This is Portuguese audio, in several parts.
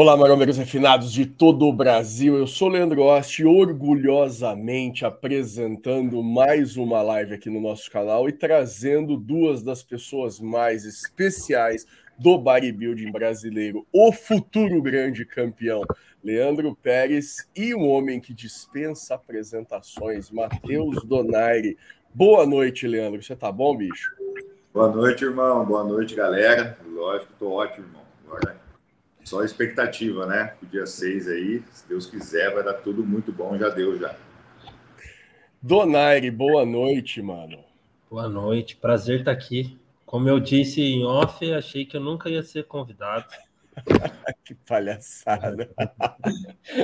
Olá, marombeiros refinados de todo o Brasil. Eu sou Leandro Osti, orgulhosamente apresentando mais uma live aqui no nosso canal e trazendo duas das pessoas mais especiais do bodybuilding brasileiro, o futuro grande campeão, Leandro Pérez, e um homem que dispensa apresentações, Matheus Donaire. Boa noite, Leandro. Você tá bom, bicho? Boa noite, irmão. Boa noite, galera. Lógico, tô ótimo, irmão. Agora só expectativa, né? O dia 6 aí, se Deus quiser, vai dar tudo muito bom, já deu já. Donaire, boa noite, mano. Boa noite, prazer estar aqui. Como eu disse em off, achei que eu nunca ia ser convidado. que palhaçada.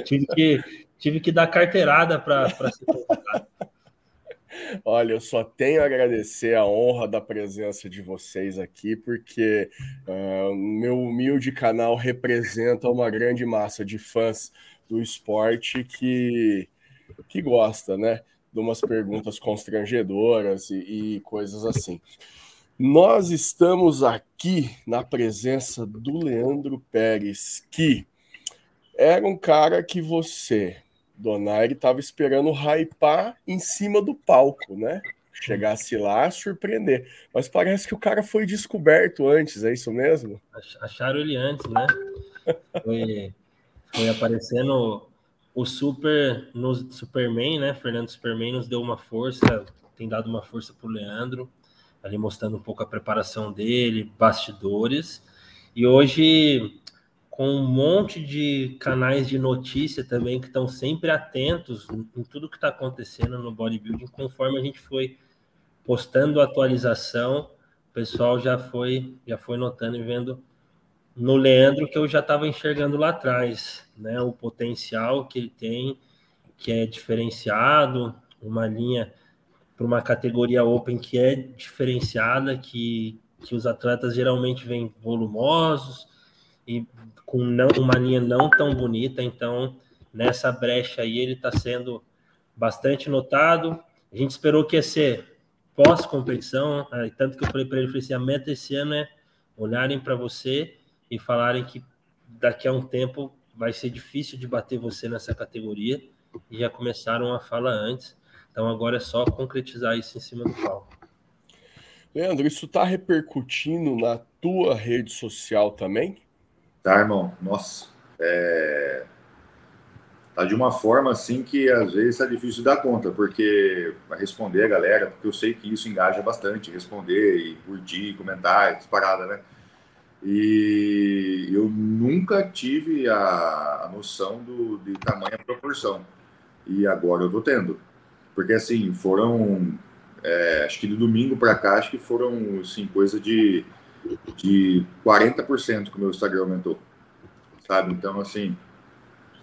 tive, que, tive que dar carteirada para ser convidado. Olha, eu só tenho a agradecer a honra da presença de vocês aqui, porque uh, meu humilde canal representa uma grande massa de fãs do esporte que, que gosta, né? De umas perguntas constrangedoras e, e coisas assim. Nós estamos aqui na presença do Leandro Pérez, que era um cara que você Donaire estava esperando hypar em cima do palco, né? Chegasse lá, surpreender. Mas parece que o cara foi descoberto antes, é isso mesmo? Acharam ele antes, né? Foi, foi aparecendo o Super no Superman, né? Fernando Superman nos deu uma força, tem dado uma força para o Leandro, ali mostrando um pouco a preparação dele, bastidores. E hoje com um monte de canais de notícia também que estão sempre atentos em tudo que está acontecendo no bodybuilding, conforme a gente foi postando atualização, o pessoal já foi já foi notando e vendo no Leandro que eu já estava enxergando lá atrás, né? O potencial que ele tem, que é diferenciado, uma linha para uma categoria open que é diferenciada, que, que os atletas geralmente vêm volumosos e com não, uma linha não tão bonita, então nessa brecha aí ele está sendo bastante notado. A gente esperou que ia ser pós-competição, né? tanto que eu falei para ele, falei assim, a meta esse ano é olharem para você e falarem que daqui a um tempo vai ser difícil de bater você nessa categoria, e já começaram a fala antes, então agora é só concretizar isso em cima do palco. Leandro, isso está repercutindo na tua rede social também? Tá, irmão? Nossa, é... tá de uma forma assim que às vezes tá difícil dar conta, porque responder a galera, porque eu sei que isso engaja bastante, responder e curtir, comentar, essas paradas, né? E eu nunca tive a, a noção do, de tamanha proporção. E agora eu tô tendo. Porque assim, foram. É, acho que de domingo para cá, acho que foram assim, coisa de de 40% que o meu Instagram aumentou, sabe? Então, assim,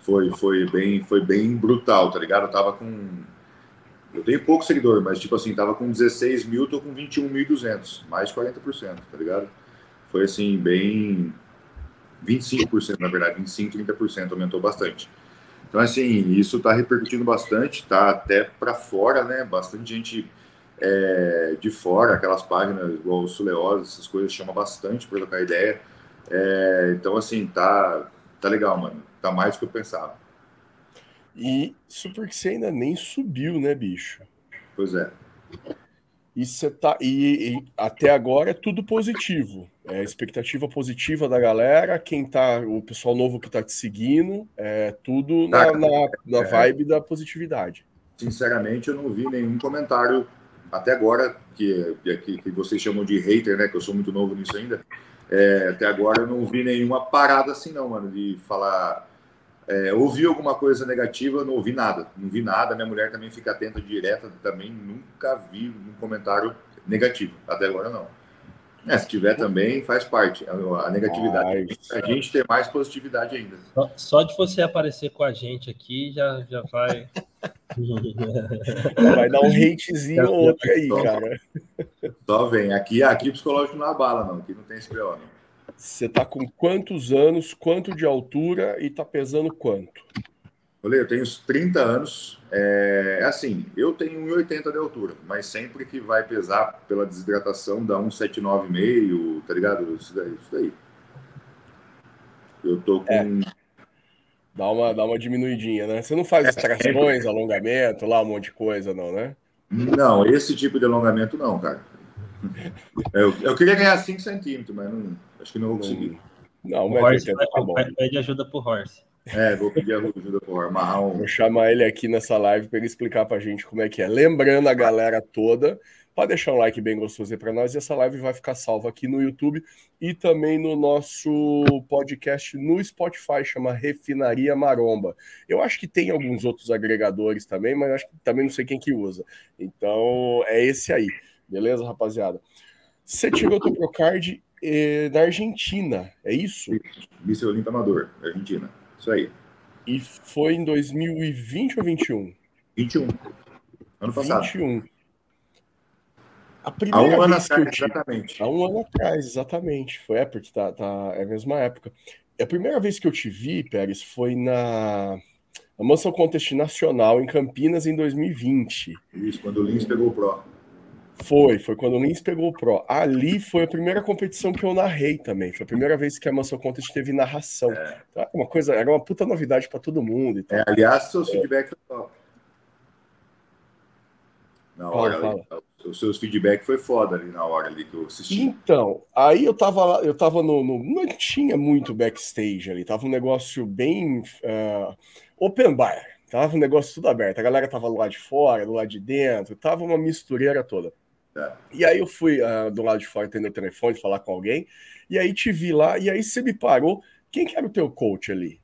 foi, foi, bem, foi bem brutal, tá ligado? Eu tava com. Eu tenho pouco seguidor, mas, tipo assim, tava com 16 mil, tô com 21.200, mais de 40%, tá ligado? Foi, assim, bem. 25%, na verdade, 25, 30%, aumentou bastante. Então, assim, isso tá repercutindo bastante, tá até para fora, né? Bastante gente é, de fora, aquelas páginas igual o essas coisas chamam bastante para trocar ideia. É, então, assim, tá, tá legal, mano. Tá mais do que eu pensava. E isso porque você ainda nem subiu, né, bicho? Pois é. E, você tá, e, e, até agora é tudo positivo. É expectativa positiva da galera, quem tá, o pessoal novo que tá te seguindo, é tudo na, tá, na, na é. vibe da positividade. Sinceramente, eu não vi nenhum comentário até agora, que, que, que, vocês chamam de hater, né? Que eu sou muito novo nisso ainda. É, até agora eu não vi nenhuma parada assim, não, mano, de falar. É, ouvi alguma coisa negativa, não ouvi nada. Não vi nada. Minha mulher também fica atenta direta, também nunca vi um comentário negativo. Até agora não. É, se tiver também, faz parte. A, negatividade. A gente ter mais positividade ainda. Só, só, de você aparecer com a gente aqui já, já vai. vai dar um hatezinho ou outro aí, só, cara. Só vem. Aqui, aqui o psicológico não abala, não. Aqui não tem esse pior, não. Você tá com quantos anos, quanto de altura e tá pesando quanto? Olha, eu tenho 30 anos. É, é assim, eu tenho 1,80 de altura, mas sempre que vai pesar pela desidratação dá 1,79,5, tá ligado? Isso daí, isso daí. Eu tô com. É. Dá uma, dá uma diminuidinha, né? Você não faz as trações, alongamento, lá um monte de coisa, não, né? Não, esse tipo de alongamento não, cara. Eu, eu queria ganhar 5 centímetros, mas não, acho que não vou conseguir. Não, o Horse vai, tá bom. Pede ajuda pro Horse. É, vou pedir ajuda pro amarrar um... Vou chamar ele aqui nessa live para ele explicar pra gente como é que é. Lembrando a galera toda Pode deixar um like bem gostoso aí para nós e essa live vai ficar salva aqui no YouTube e também no nosso podcast no Spotify, chama Refinaria Maromba. Eu acho que tem alguns outros agregadores também, mas acho que também não sei quem que usa. Então é esse aí, beleza, rapaziada? Você tirou teu Procard eh, da Argentina, é isso? Vice Olímpio Amador, Argentina. Isso aí. E foi em 2020 ou 21? 21. Ano passado. 21. A primeira Há um ano atrás, exatamente. Há um ano atrás, exatamente. Foi, é, porque tá, tá, é a mesma época. A primeira vez que eu te vi, Pérez, foi na, na Mansão Contest Nacional em Campinas em 2020. Isso, quando o Lins pegou o Pro. Foi, foi quando o Lins pegou o Pro. Ali foi a primeira competição que eu narrei também. Foi a primeira vez que a Mansão Contest teve narração. É. Tá? Uma coisa, era uma puta novidade para todo mundo. E tal. É, aliás, seu feedback foi top. Na hora, fala, fala os seus feedback foi foda ali na hora ali que eu assisti. Então, aí eu tava lá, eu tava no, no, Não tinha muito backstage ali, tava um negócio bem uh, open bar, tava um negócio tudo aberto. A galera tava do lado de fora, do lado de dentro, tava uma mistureira toda. É. E aí eu fui uh, do lado de fora atender o telefone, falar com alguém, e aí te vi lá, e aí você me parou. Quem que era o teu coach ali?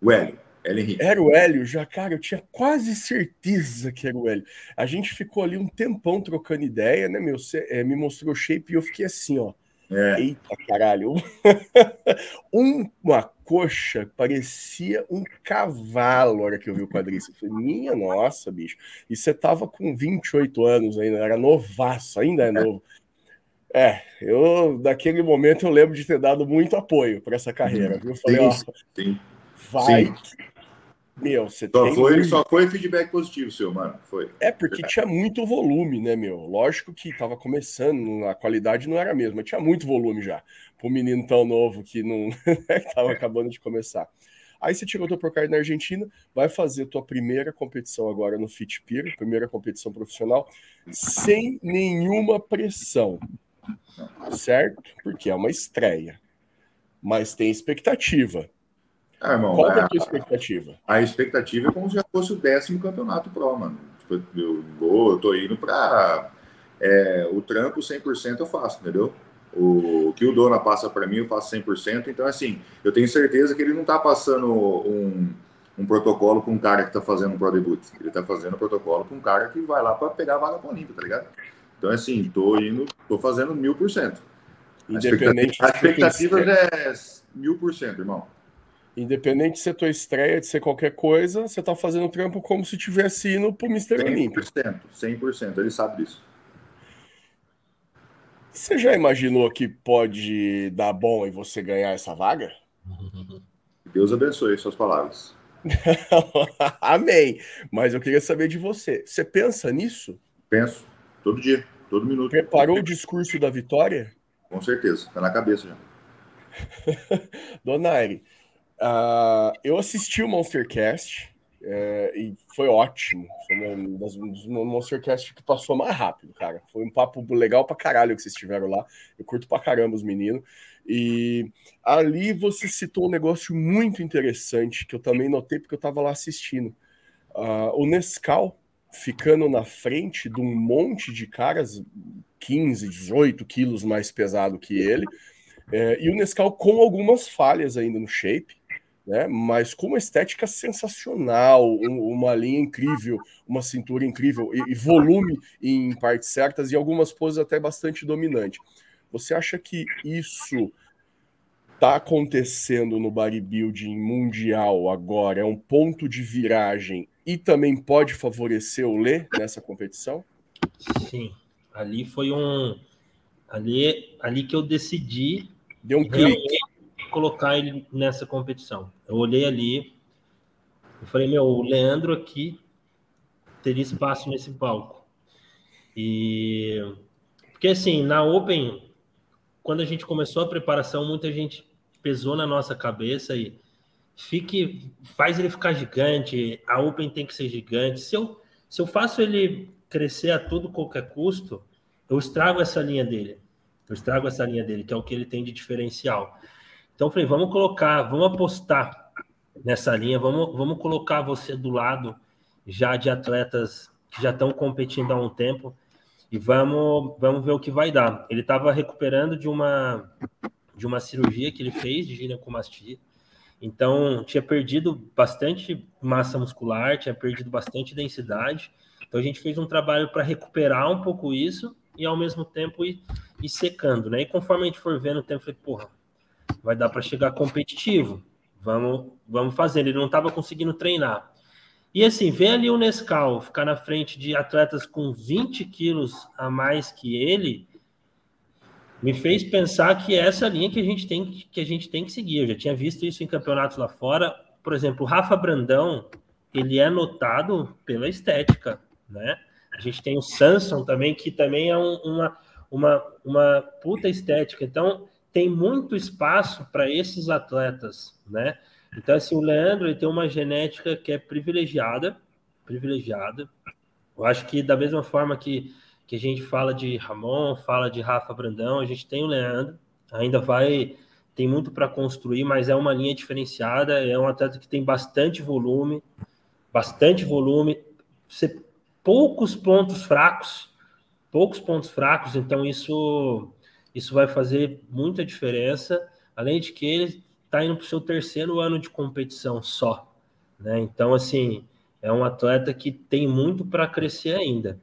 O Hélio. Hélio Henrique. Era o Hélio, já, cara, eu tinha quase certeza que era o Hélio. A gente ficou ali um tempão trocando ideia, né, meu? Você é, me mostrou o shape e eu fiquei assim, ó. É. Eita caralho! uma coxa parecia um cavalo na hora que eu vi o quadríceps. Falei, minha nossa, bicho. E você tava com 28 anos ainda, era novaço, ainda é novo. É, eu daquele momento eu lembro de ter dado muito apoio para essa carreira, viu? falei, sim, ó, sim. vai, sim. Meu, você só tem. Foi, Só foi feedback positivo, seu, mano. Foi. É, porque tinha muito volume, né, meu? Lógico que tava começando, a qualidade não era a mesma, tinha muito volume já. Um menino tão novo que não né, tava acabando de começar. Aí você tirou teu Procard na Argentina, vai fazer tua primeira competição agora no Fit Peer, primeira competição profissional, sem nenhuma pressão. Certo? Porque é uma estreia. Mas tem expectativa. Ah, irmão, Qual é a tua expectativa? A expectativa é como se já fosse o décimo campeonato pro, mano. Tipo, eu, vou, eu tô indo para é, o trampo 100% eu faço, entendeu? O, o que o Dona passa para mim, eu faço 100%. Então, assim, eu tenho certeza que ele não tá passando um, um protocolo com um cara que tá fazendo um Pro Debut. Ele tá fazendo um protocolo com um cara que vai lá para pegar a vaga pro Olímpia, tá ligado? Então, assim, tô indo, tô fazendo mil por cento. Independente. As expectativas é mil por cento, irmão. Independente de ser tua estreia, de ser qualquer coisa, você tá fazendo trampo como se tivesse indo pro Mr. Olímpio. 100%, 100%, ele sabe disso. Você já imaginou que pode dar bom e você ganhar essa vaga? Deus abençoe suas palavras. Amém. Mas eu queria saber de você. Você pensa nisso? Penso, todo dia, todo minuto. Preparou o discurso da vitória? Com certeza, tá na cabeça já. Dona Aire, Uh, eu assisti o Monstercast é, e foi ótimo. Foi um dos Monstercast que passou mais rápido, cara. Foi um papo legal pra caralho que vocês tiveram lá. Eu curto pra caramba os meninos. E ali você citou um negócio muito interessante que eu também notei porque eu tava lá assistindo. Uh, o Nescau ficando na frente de um monte de caras 15, 18 quilos mais pesado que ele. É, e o Nescau com algumas falhas ainda no shape né? Mas com uma estética sensacional, um, uma linha incrível, uma cintura incrível e, e, volume em partes certas e algumas poses até bastante dominante. Você acha que isso está acontecendo no bodybuilding mundial agora? É um ponto de viragem e também pode favorecer o Lê nessa competição? Sim, ali foi um ali ali que eu decidi deu um clique colocar ele nessa competição. Eu olhei ali, eu falei, meu, o Leandro aqui teria espaço nesse palco. E porque assim, na Open, quando a gente começou a preparação, muita gente pesou na nossa cabeça e, fique, faz ele ficar gigante, a Open tem que ser gigante. Se eu, se eu faço ele crescer a todo qualquer custo, eu estrago essa linha dele. Eu estrago essa linha dele, que é o que ele tem de diferencial. Então falei, vamos colocar, vamos apostar nessa linha, vamos, vamos colocar você do lado já de atletas que já estão competindo há um tempo e vamos, vamos ver o que vai dar. Ele estava recuperando de uma de uma cirurgia que ele fez de ginecomastia. Então, tinha perdido bastante massa muscular, tinha perdido bastante densidade. Então, a gente fez um trabalho para recuperar um pouco isso e, ao mesmo tempo, ir, ir, secando, né? E conforme a gente for vendo o tempo, falei, porra, vai dar para chegar competitivo. Vamos, vamos fazer. Ele não estava conseguindo treinar. E assim, ver ali o Nescau ficar na frente de atletas com 20 quilos a mais que ele, me fez pensar que é essa linha que a gente tem que a gente tem que seguir. Eu já tinha visto isso em campeonatos lá fora. Por exemplo, o Rafa Brandão, ele é notado pela estética, né? A gente tem o Samson também, que também é um, uma, uma, uma puta estética. Então, tem muito espaço para esses atletas, né? Então, assim, o Leandro ele tem uma genética que é privilegiada, privilegiada. Eu acho que da mesma forma que que a gente fala de Ramon, fala de Rafa Brandão, a gente tem o Leandro, ainda vai, tem muito para construir, mas é uma linha diferenciada, é um atleta que tem bastante volume, bastante volume, poucos pontos fracos, poucos pontos fracos, então isso isso vai fazer muita diferença, além de que ele está indo para o seu terceiro ano de competição só, né? Então assim é um atleta que tem muito para crescer ainda.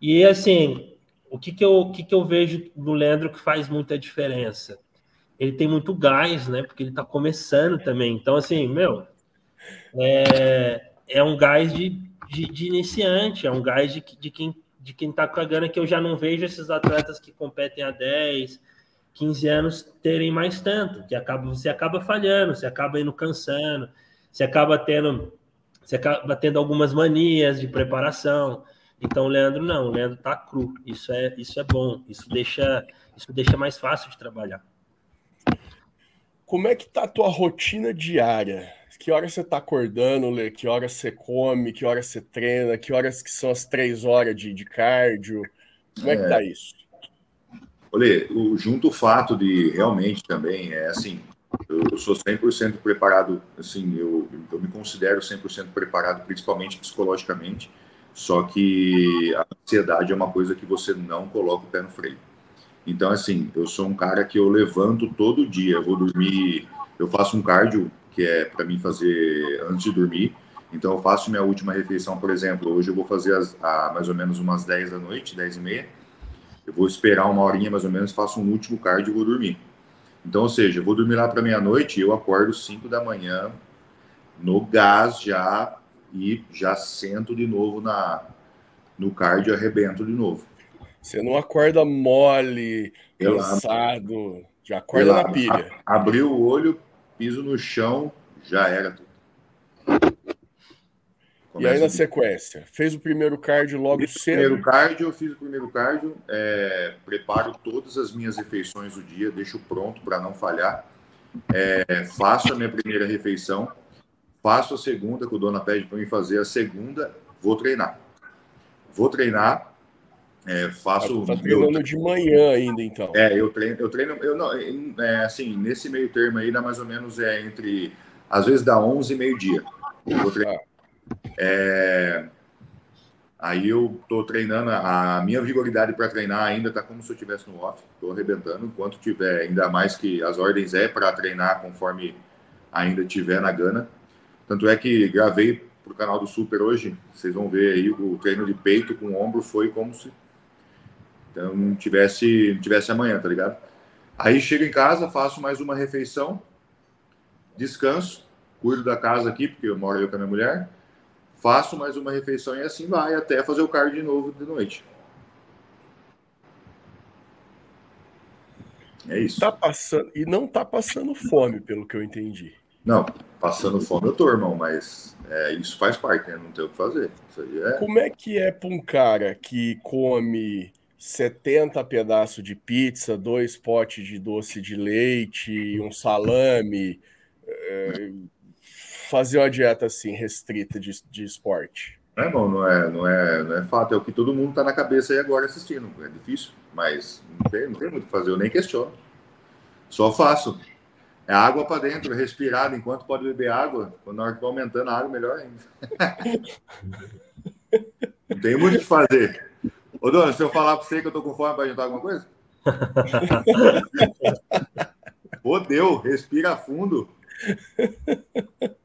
E assim, o que, que, eu, o que, que eu vejo no Leandro que faz muita diferença? Ele tem muito gás, né? Porque ele está começando também. Então, assim, meu, é, é um gás de, de, de, iniciante, é um gás de, de quem de quem está com a gana que eu já não vejo esses atletas que competem há 10, 15 anos terem mais tanto, que acaba, você acaba falhando, você acaba indo cansando, você acaba tendo, você acaba tendo algumas manias de preparação. Então, o Leandro não, o Leandro tá cru. Isso é, isso é bom. Isso deixa, isso deixa mais fácil de trabalhar. Como é que tá a tua rotina diária? Que horas você tá acordando, Lê? Que horas você come? Que horas você treina? Que horas que são as três horas de, de cardio? Como é, é que tá isso? Olê, o, junto o fato de realmente também, é assim, eu sou 100% preparado, assim, eu, eu me considero 100% preparado, principalmente psicologicamente, só que a ansiedade é uma coisa que você não coloca o pé no freio. Então, assim, eu sou um cara que eu levanto todo dia, eu vou dormir, eu faço um cardio que é para mim fazer antes de dormir. Então, eu faço minha última refeição, por exemplo, hoje eu vou fazer as, a, mais ou menos umas 10 da noite, 10 e meia. Eu vou esperar uma horinha mais ou menos, faço um último cardio e vou dormir. Então, ou seja, eu vou dormir lá para meia-noite eu acordo 5 da manhã no gás já e já sento de novo na, no cardio arrebento de novo. Você não acorda mole, cansado, já acorda na pilha. Abriu o olho, piso no chão, já era tudo. Começa e aí na sequência, fez o primeiro cardio logo fiz cedo? Primeiro cardio, eu fiz o primeiro cardio, é, preparo todas as minhas refeições do dia, deixo pronto para não falhar. É, faço a minha primeira refeição, faço a segunda, que o dona pede para mim fazer a segunda, vou treinar. Vou treinar, é, faço. Tá treinando de manhã ainda, então. É, eu treino, eu treino, eu não, é, assim, nesse meio termo aí, dá mais ou menos é entre, às vezes dá 11 e meio-dia. Treinar. É, aí eu tô treinando, a minha vigoridade para treinar ainda tá como se eu estivesse no off, tô arrebentando, enquanto tiver, ainda mais que as ordens é para treinar conforme ainda tiver na gana. Tanto é que gravei para o canal do Super hoje. Vocês vão ver aí o treino de peito com o ombro foi como se então, não tivesse, tivesse amanhã, tá ligado? Aí chego em casa, faço mais uma refeição, descanso, cuido da casa aqui, porque eu moro eu com a minha mulher, faço mais uma refeição e assim vai até fazer o cardio de novo de noite. É isso. Tá passando, e não tá passando fome, pelo que eu entendi. Não, passando fome eu tô, irmão, mas é, isso faz parte, né? Não tem o que fazer. É... Como é que é para um cara que come 70 pedaços de pizza, dois potes de doce de leite, um salame, é, fazer uma dieta assim restrita de, de esporte? É, irmão, não é, não, é, não é fato, é o que todo mundo tá na cabeça aí agora assistindo. É difícil, mas não tem, não tem muito o que fazer, eu nem questiono. Só faço. É água para dentro, respirado, enquanto pode beber água. Quando hora que vai aumentando a água, melhor ainda. não tem muito o que fazer. Ô, dona, se eu falar para você que eu tô com fome para jantar alguma coisa? Ô, deu, respira fundo.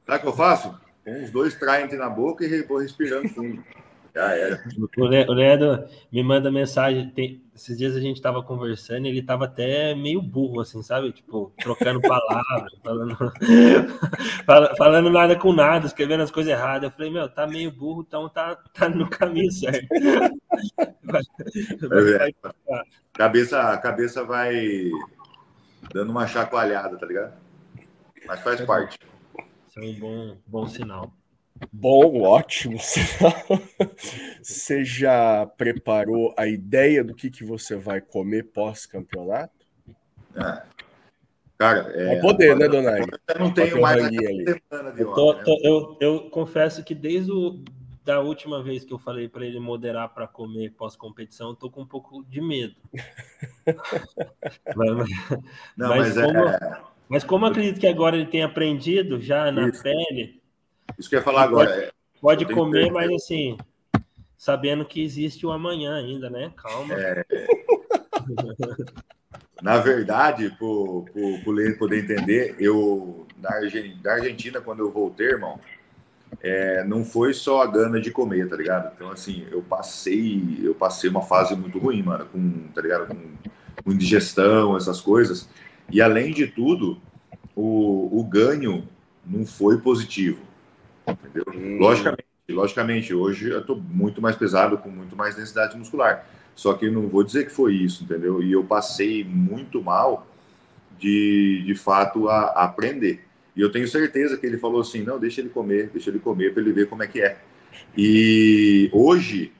Sabe o que eu faço? Uns dois traentes na boca e vou respirando fundo. Já era. O Leandro me manda mensagem. Tem, esses dias a gente estava conversando e ele estava até meio burro, assim, sabe? Tipo, trocando palavras, falando, falando nada com nada, escrevendo as coisas erradas. Eu falei, meu, tá meio burro, então tá, tá no caminho certo. É, cabeça, a cabeça vai dando uma chacoalhada, tá ligado? Mas faz é parte. Isso é um bom, bom sinal. Bom, ótimo. Você já preparou a ideia do que, que você vai comer pós-campeonato? É. Cara, é, vai poder, né, Donai? Eu não tenho mais ali. semana de eu, tô, né? tô, eu, eu, confesso que desde o, da última vez que eu falei para ele moderar para comer pós-competição, eu tô com um pouco de medo. mas, não, mas, mas, como, é... mas como acredito que agora ele tem aprendido já na Isso. pele isso que eu ia falar agora. Pode, é, pode comer, mas assim, sabendo que existe o amanhã ainda, né? Calma. É... Na verdade, para o Leandro poder entender, eu na Argentina, quando eu voltei, irmão, é, não foi só a gana de comer, tá ligado? Então, assim, eu passei, eu passei uma fase muito ruim, mano, com, tá ligado? Com, com indigestão, essas coisas. E além de tudo, o, o ganho não foi positivo. Entendeu? Hum. Logicamente, logicamente, hoje eu estou muito mais pesado, com muito mais densidade muscular. Só que não vou dizer que foi isso, entendeu? E eu passei muito mal de, de fato, a, a aprender. E eu tenho certeza que ele falou assim: não, deixa ele comer, deixa ele comer para ele ver como é que é. E hoje,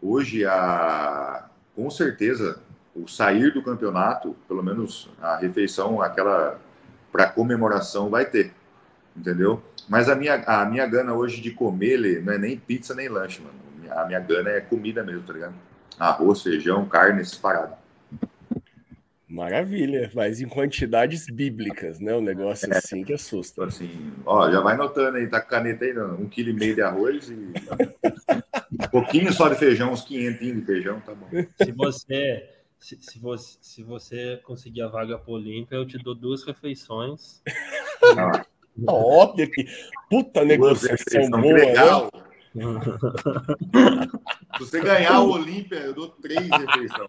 hoje, a, com certeza, o sair do campeonato, pelo menos a refeição, aquela para comemoração, vai ter, entendeu? Mas a minha, a minha gana hoje de comer, não é nem pizza nem lanche, mano. A minha gana é comida mesmo, tá ligado? Arroz, feijão, carne, essas paradas. Maravilha, mas em quantidades bíblicas, né? Um negócio é, assim que assusta. Tipo assim, ó, já vai notando aí, tá com caneta aí, não, um quilo e meio de arroz e um pouquinho só de feijão, uns 500 de feijão, tá bom. Se você, se, se você, se você conseguir a vaga pro Olímpia, eu te dou duas refeições. Ah. Óbvio que. Puta negociação boa. Né? Legal. Se você ganhar o Olímpia, eu dou três refeições.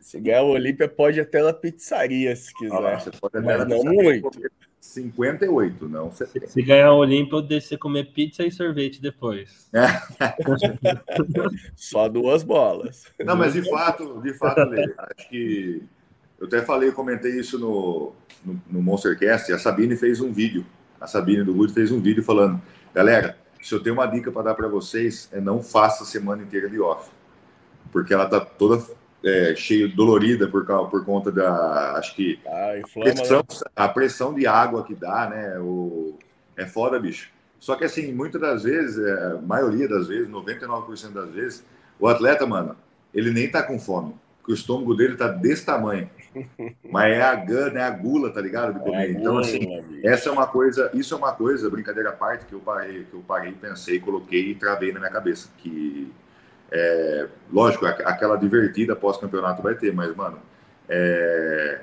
Se ganhar o Olímpia, pode até na pizzaria, se quiser. Ah, você pode até Mas não muito. 58, não 70. Se ganhar o Olímpia, eu deixo você comer pizza e sorvete depois. Só duas bolas. Não, mas de fato, de fato, acho que eu até falei, comentei isso no, no, no Monstercast, a Sabine fez um vídeo, a Sabine do Rude fez um vídeo falando, galera, se eu tenho uma dica para dar para vocês, é não faça a semana inteira de off, porque ela tá toda é, cheia, dolorida por, por conta da, acho que, ah, inflama, pressão, né? a pressão de água que dá, né, o, é foda, bicho. Só que assim, muitas das vezes, é, a maioria das vezes, 99% das vezes, o atleta, mano, ele nem tá com fome, porque o estômago dele tá desse tamanho. Mas é a gana, é a gula, tá ligado? De é comer. É então, assim, essa é uma coisa, isso é uma coisa, brincadeira à parte, que eu parei, que eu parei, pensei, coloquei e travei na minha cabeça. Que é, lógico, aquela divertida pós-campeonato vai ter, mas, mano, é,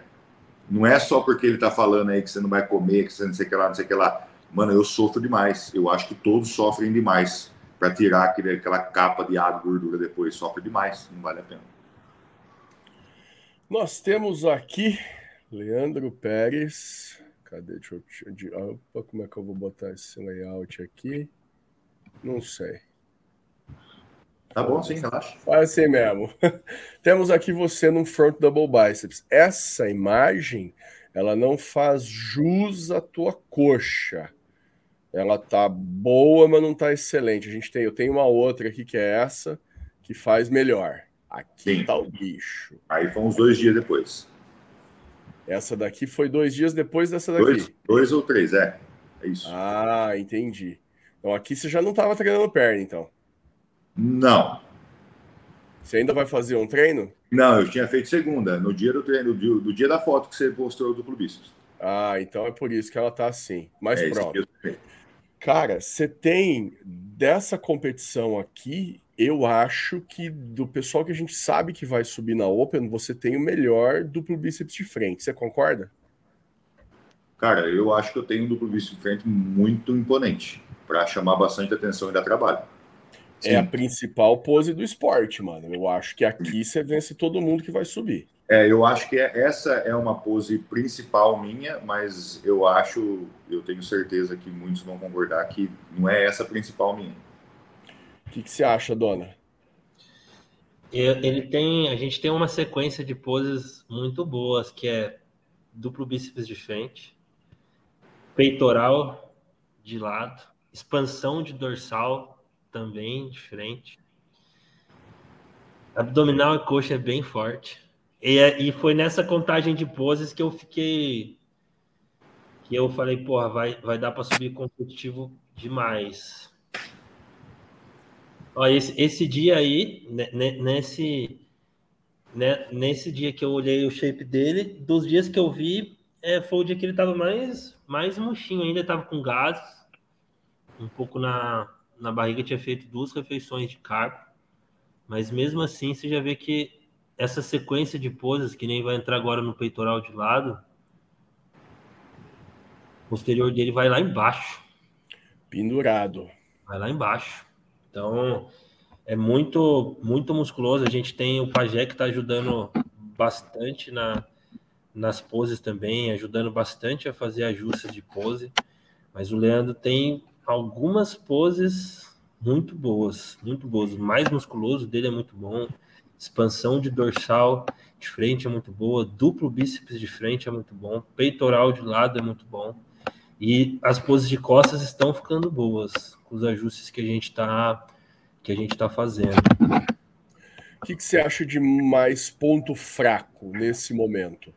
não é só porque ele tá falando aí que você não vai comer, que você não sei o que lá, não sei o que lá. Mano, eu sofro demais. Eu acho que todos sofrem demais para tirar aquele, aquela capa de água e gordura depois. Sofre demais, não vale a pena. Nós temos aqui Leandro Pérez. Cadê? Deixa eu. Opa, como é que eu vou botar esse layout aqui? Não sei. Tá bom, sim, relaxa. Faz assim mesmo. Temos aqui você num front double biceps. Essa imagem, ela não faz jus à tua coxa. Ela tá boa, mas não tá excelente. A gente tem, eu tenho uma outra aqui que é essa, que faz melhor. Aqui Sim. tá o bicho. Aí foi uns dois dias depois. Essa daqui foi dois dias depois dessa daqui. Dois, dois ou três, é. É isso. Ah, entendi. Então aqui você já não estava treinando perna, então? Não. Você ainda vai fazer um treino? Não, eu tinha feito segunda, no dia do treino, do, do dia da foto que você postou do clubistas. Ah, então é por isso que ela tá assim. Mas é pronto. Cara, você tem dessa competição aqui, eu acho que do pessoal que a gente sabe que vai subir na Open, você tem o melhor duplo bíceps de frente. Você concorda? Cara, eu acho que eu tenho um duplo bíceps de frente muito imponente para chamar bastante atenção e dar trabalho. Sim. É a principal pose do esporte, mano. Eu acho que aqui você vence todo mundo que vai subir. É, eu acho que é, essa é uma pose principal minha, mas eu acho, eu tenho certeza que muitos vão concordar que não é essa a principal minha. O que, que você acha, dona? Ele tem, a gente tem uma sequência de poses muito boas, que é duplo bíceps de frente, peitoral de lado, expansão de dorsal também de frente, abdominal e coxa é bem forte e, é, e foi nessa contagem de poses que eu fiquei. Que eu falei, porra, vai, vai dar para subir competitivo demais. Ó, esse, esse dia aí, nesse, né, nesse dia que eu olhei o shape dele, dos dias que eu vi, é, foi o dia que ele tava mais, mais murchinho ainda, tava com gases, um pouco na, na barriga, tinha feito duas refeições de carbo, mas mesmo assim você já vê que essa sequência de poses, que nem vai entrar agora no peitoral de lado, o posterior dele vai lá embaixo. Pendurado. Vai lá embaixo. Então, é muito, muito musculoso. A gente tem o Pajé que está ajudando bastante na, nas poses também, ajudando bastante a fazer ajustes de pose. Mas o Leandro tem algumas poses muito boas, muito boas. O mais musculoso dele é muito bom. Expansão de dorsal de frente é muito boa, duplo bíceps de frente é muito bom, peitoral de lado é muito bom. E as poses de costas estão ficando boas com os ajustes que a gente está que a gente tá fazendo. O que, que você acha de mais ponto fraco nesse momento?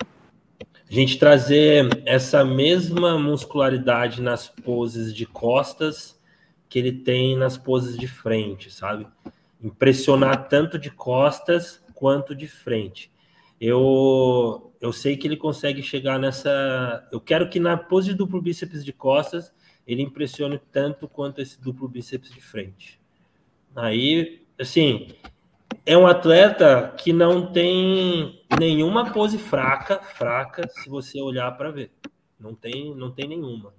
A gente trazer essa mesma muscularidade nas poses de costas que ele tem nas poses de frente, sabe? impressionar tanto de costas quanto de frente. Eu, eu sei que ele consegue chegar nessa. Eu quero que na pose de duplo bíceps de costas ele impressione tanto quanto esse duplo bíceps de frente. Aí, assim, é um atleta que não tem nenhuma pose fraca, fraca, se você olhar para ver. Não tem, não tem nenhuma.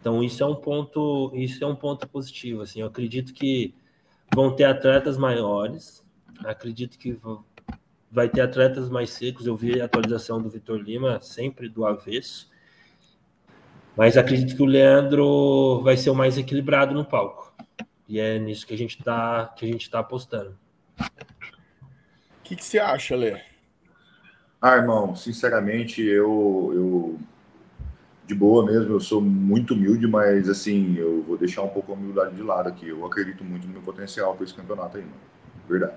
Então isso é um ponto, isso é um ponto positivo. Assim, eu acredito que vão ter atletas maiores. Acredito que vai ter atletas mais secos. Eu vi a atualização do Vitor Lima, sempre do avesso. Mas acredito que o Leandro vai ser o mais equilibrado no palco. E é nisso que a gente está que a gente tá apostando. O que, que você acha, Lê? Ah, irmão, sinceramente, eu, eu de boa mesmo, eu sou muito humilde, mas assim, eu vou deixar um pouco a humildade de lado aqui. Eu acredito muito no meu potencial para esse campeonato aí, mano. Verdade.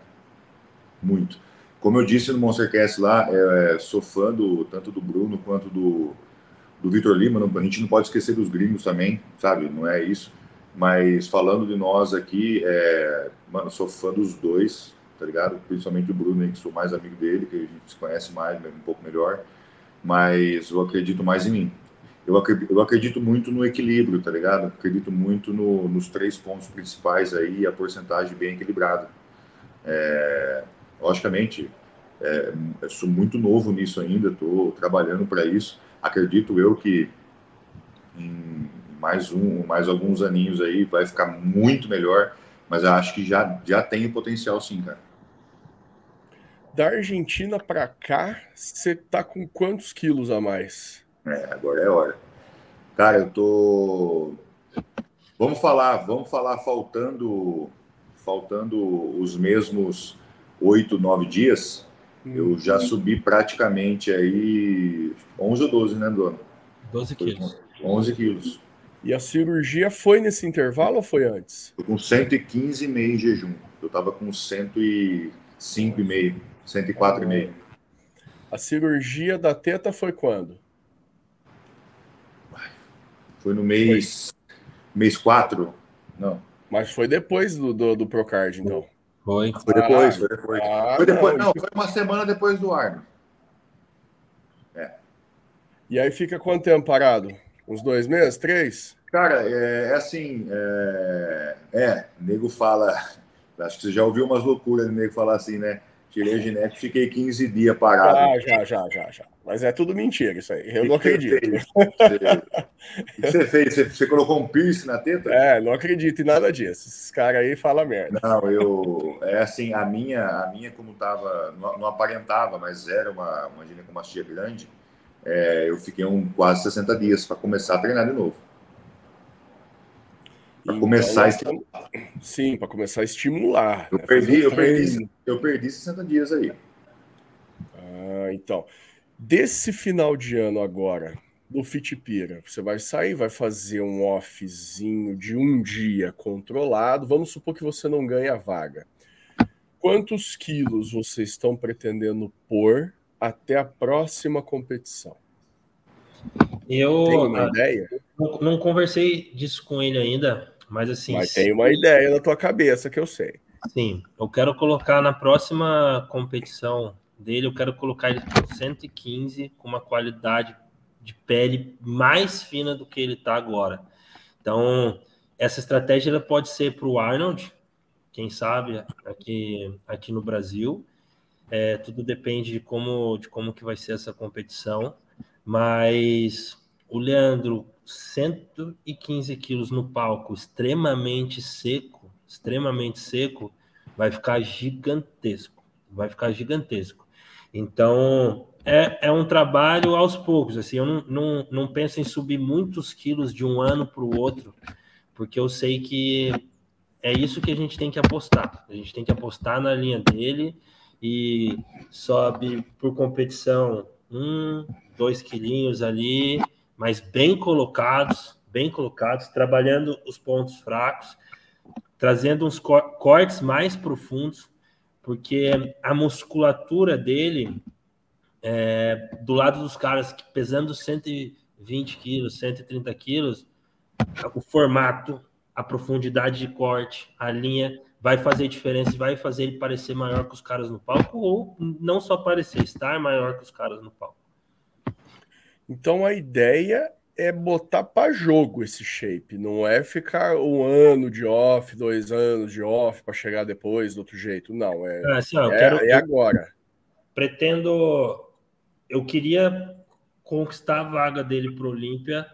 Muito. Como eu disse no Monstercast lá, é, sou fã do, tanto do Bruno quanto do, do Vitor Lima. Não, a gente não pode esquecer dos gringos também, sabe? Não é isso. Mas falando de nós aqui, é, mano, sou fã dos dois, tá ligado? Principalmente do Bruno, que sou mais amigo dele, que a gente se conhece mais, um pouco melhor. Mas eu acredito mais em mim eu acredito, eu acredito muito no equilíbrio, tá ligado? Acredito muito no, nos três pontos principais aí, a porcentagem bem equilibrada. É, logicamente, é, eu sou muito novo nisso ainda, estou trabalhando para isso. Acredito eu que em mais um, mais alguns aninhos aí vai ficar muito melhor, mas acho que já, já tem o potencial sim, cara. Da Argentina para cá, você tá com quantos quilos a mais? É, agora é hora. Cara, eu tô. Vamos falar, vamos falar faltando, faltando os mesmos oito, nove dias. Eu já subi praticamente aí 11 ou 12, né, dona? 12 quilos. 11 quilos. E a cirurgia foi nesse intervalo ou foi antes? Tô com 115,5 em jejum. Eu tava com 105,5, 104,5. A cirurgia da teta foi quando? Foi no mês foi. mês 4. Não. Mas foi depois do, do, do Procard, então. Foi. Foi depois, ah, foi depois. Ah, foi depois, não, não, foi uma semana depois do Arno. É. E aí fica quanto tempo parado? Uns dois meses? Três? Cara, é, é assim. É, é, nego fala. Acho que você já ouviu umas loucuras do nego falar assim, né? Tirei genético fiquei 15 dias parado. Ah, já, já, já, já. Mas é tudo mentira isso aí. Eu que não acredito. O que você fez? Você, você, colocou um piercing na teta? É, não acredito em nada disso. Esses caras aí falam merda. Não, eu. É assim, a minha, a minha como tava. Não, não aparentava, mas era uma, uma ginecomastia grande. É, eu fiquei um, quase 60 dias para começar a treinar de novo. Para então, começar a estimular. Sim, para começar a estimular. Eu, né? perdi, eu, perdi, eu perdi 60 dias aí. Ah, então. Desse final de ano agora, do Fitpira, você vai sair, vai fazer um offzinho de um dia controlado. Vamos supor que você não ganha a vaga. Quantos quilos vocês estão pretendendo pôr até a próxima competição? Eu Tem uma ideia? Não, não conversei disso com ele ainda, mas assim. Mas tem uma ideia na tua cabeça que eu sei. Sim, eu quero colocar na próxima competição dele, eu quero colocar ele com 115 com uma qualidade de pele mais fina do que ele está agora. Então, essa estratégia ela pode ser para o Arnold, quem sabe aqui, aqui no Brasil. É, tudo depende de como, de como que vai ser essa competição. Mas o Leandro 115 quilos no palco, extremamente seco, extremamente seco, vai ficar gigantesco. Vai ficar gigantesco. Então, é, é um trabalho aos poucos. Assim, eu não, não, não penso em subir muitos quilos de um ano para o outro, porque eu sei que é isso que a gente tem que apostar. A gente tem que apostar na linha dele e sobe por competição um, dois quilinhos ali, mas bem colocados, bem colocados, trabalhando os pontos fracos, trazendo uns cortes mais profundos, porque a musculatura dele, é, do lado dos caras que pesando 120 quilos, 130 quilos, o formato, a profundidade de corte, a linha vai fazer diferença vai fazer ele parecer maior que os caras no palco, ou não só parecer, estar maior que os caras no palco. Então a ideia é botar para jogo esse shape, não é ficar um ano de off, dois anos de off para chegar depois do outro jeito. Não, é, é, assim, ó, é, quero, é agora. Pretendo. Eu queria conquistar a vaga dele para o Olímpia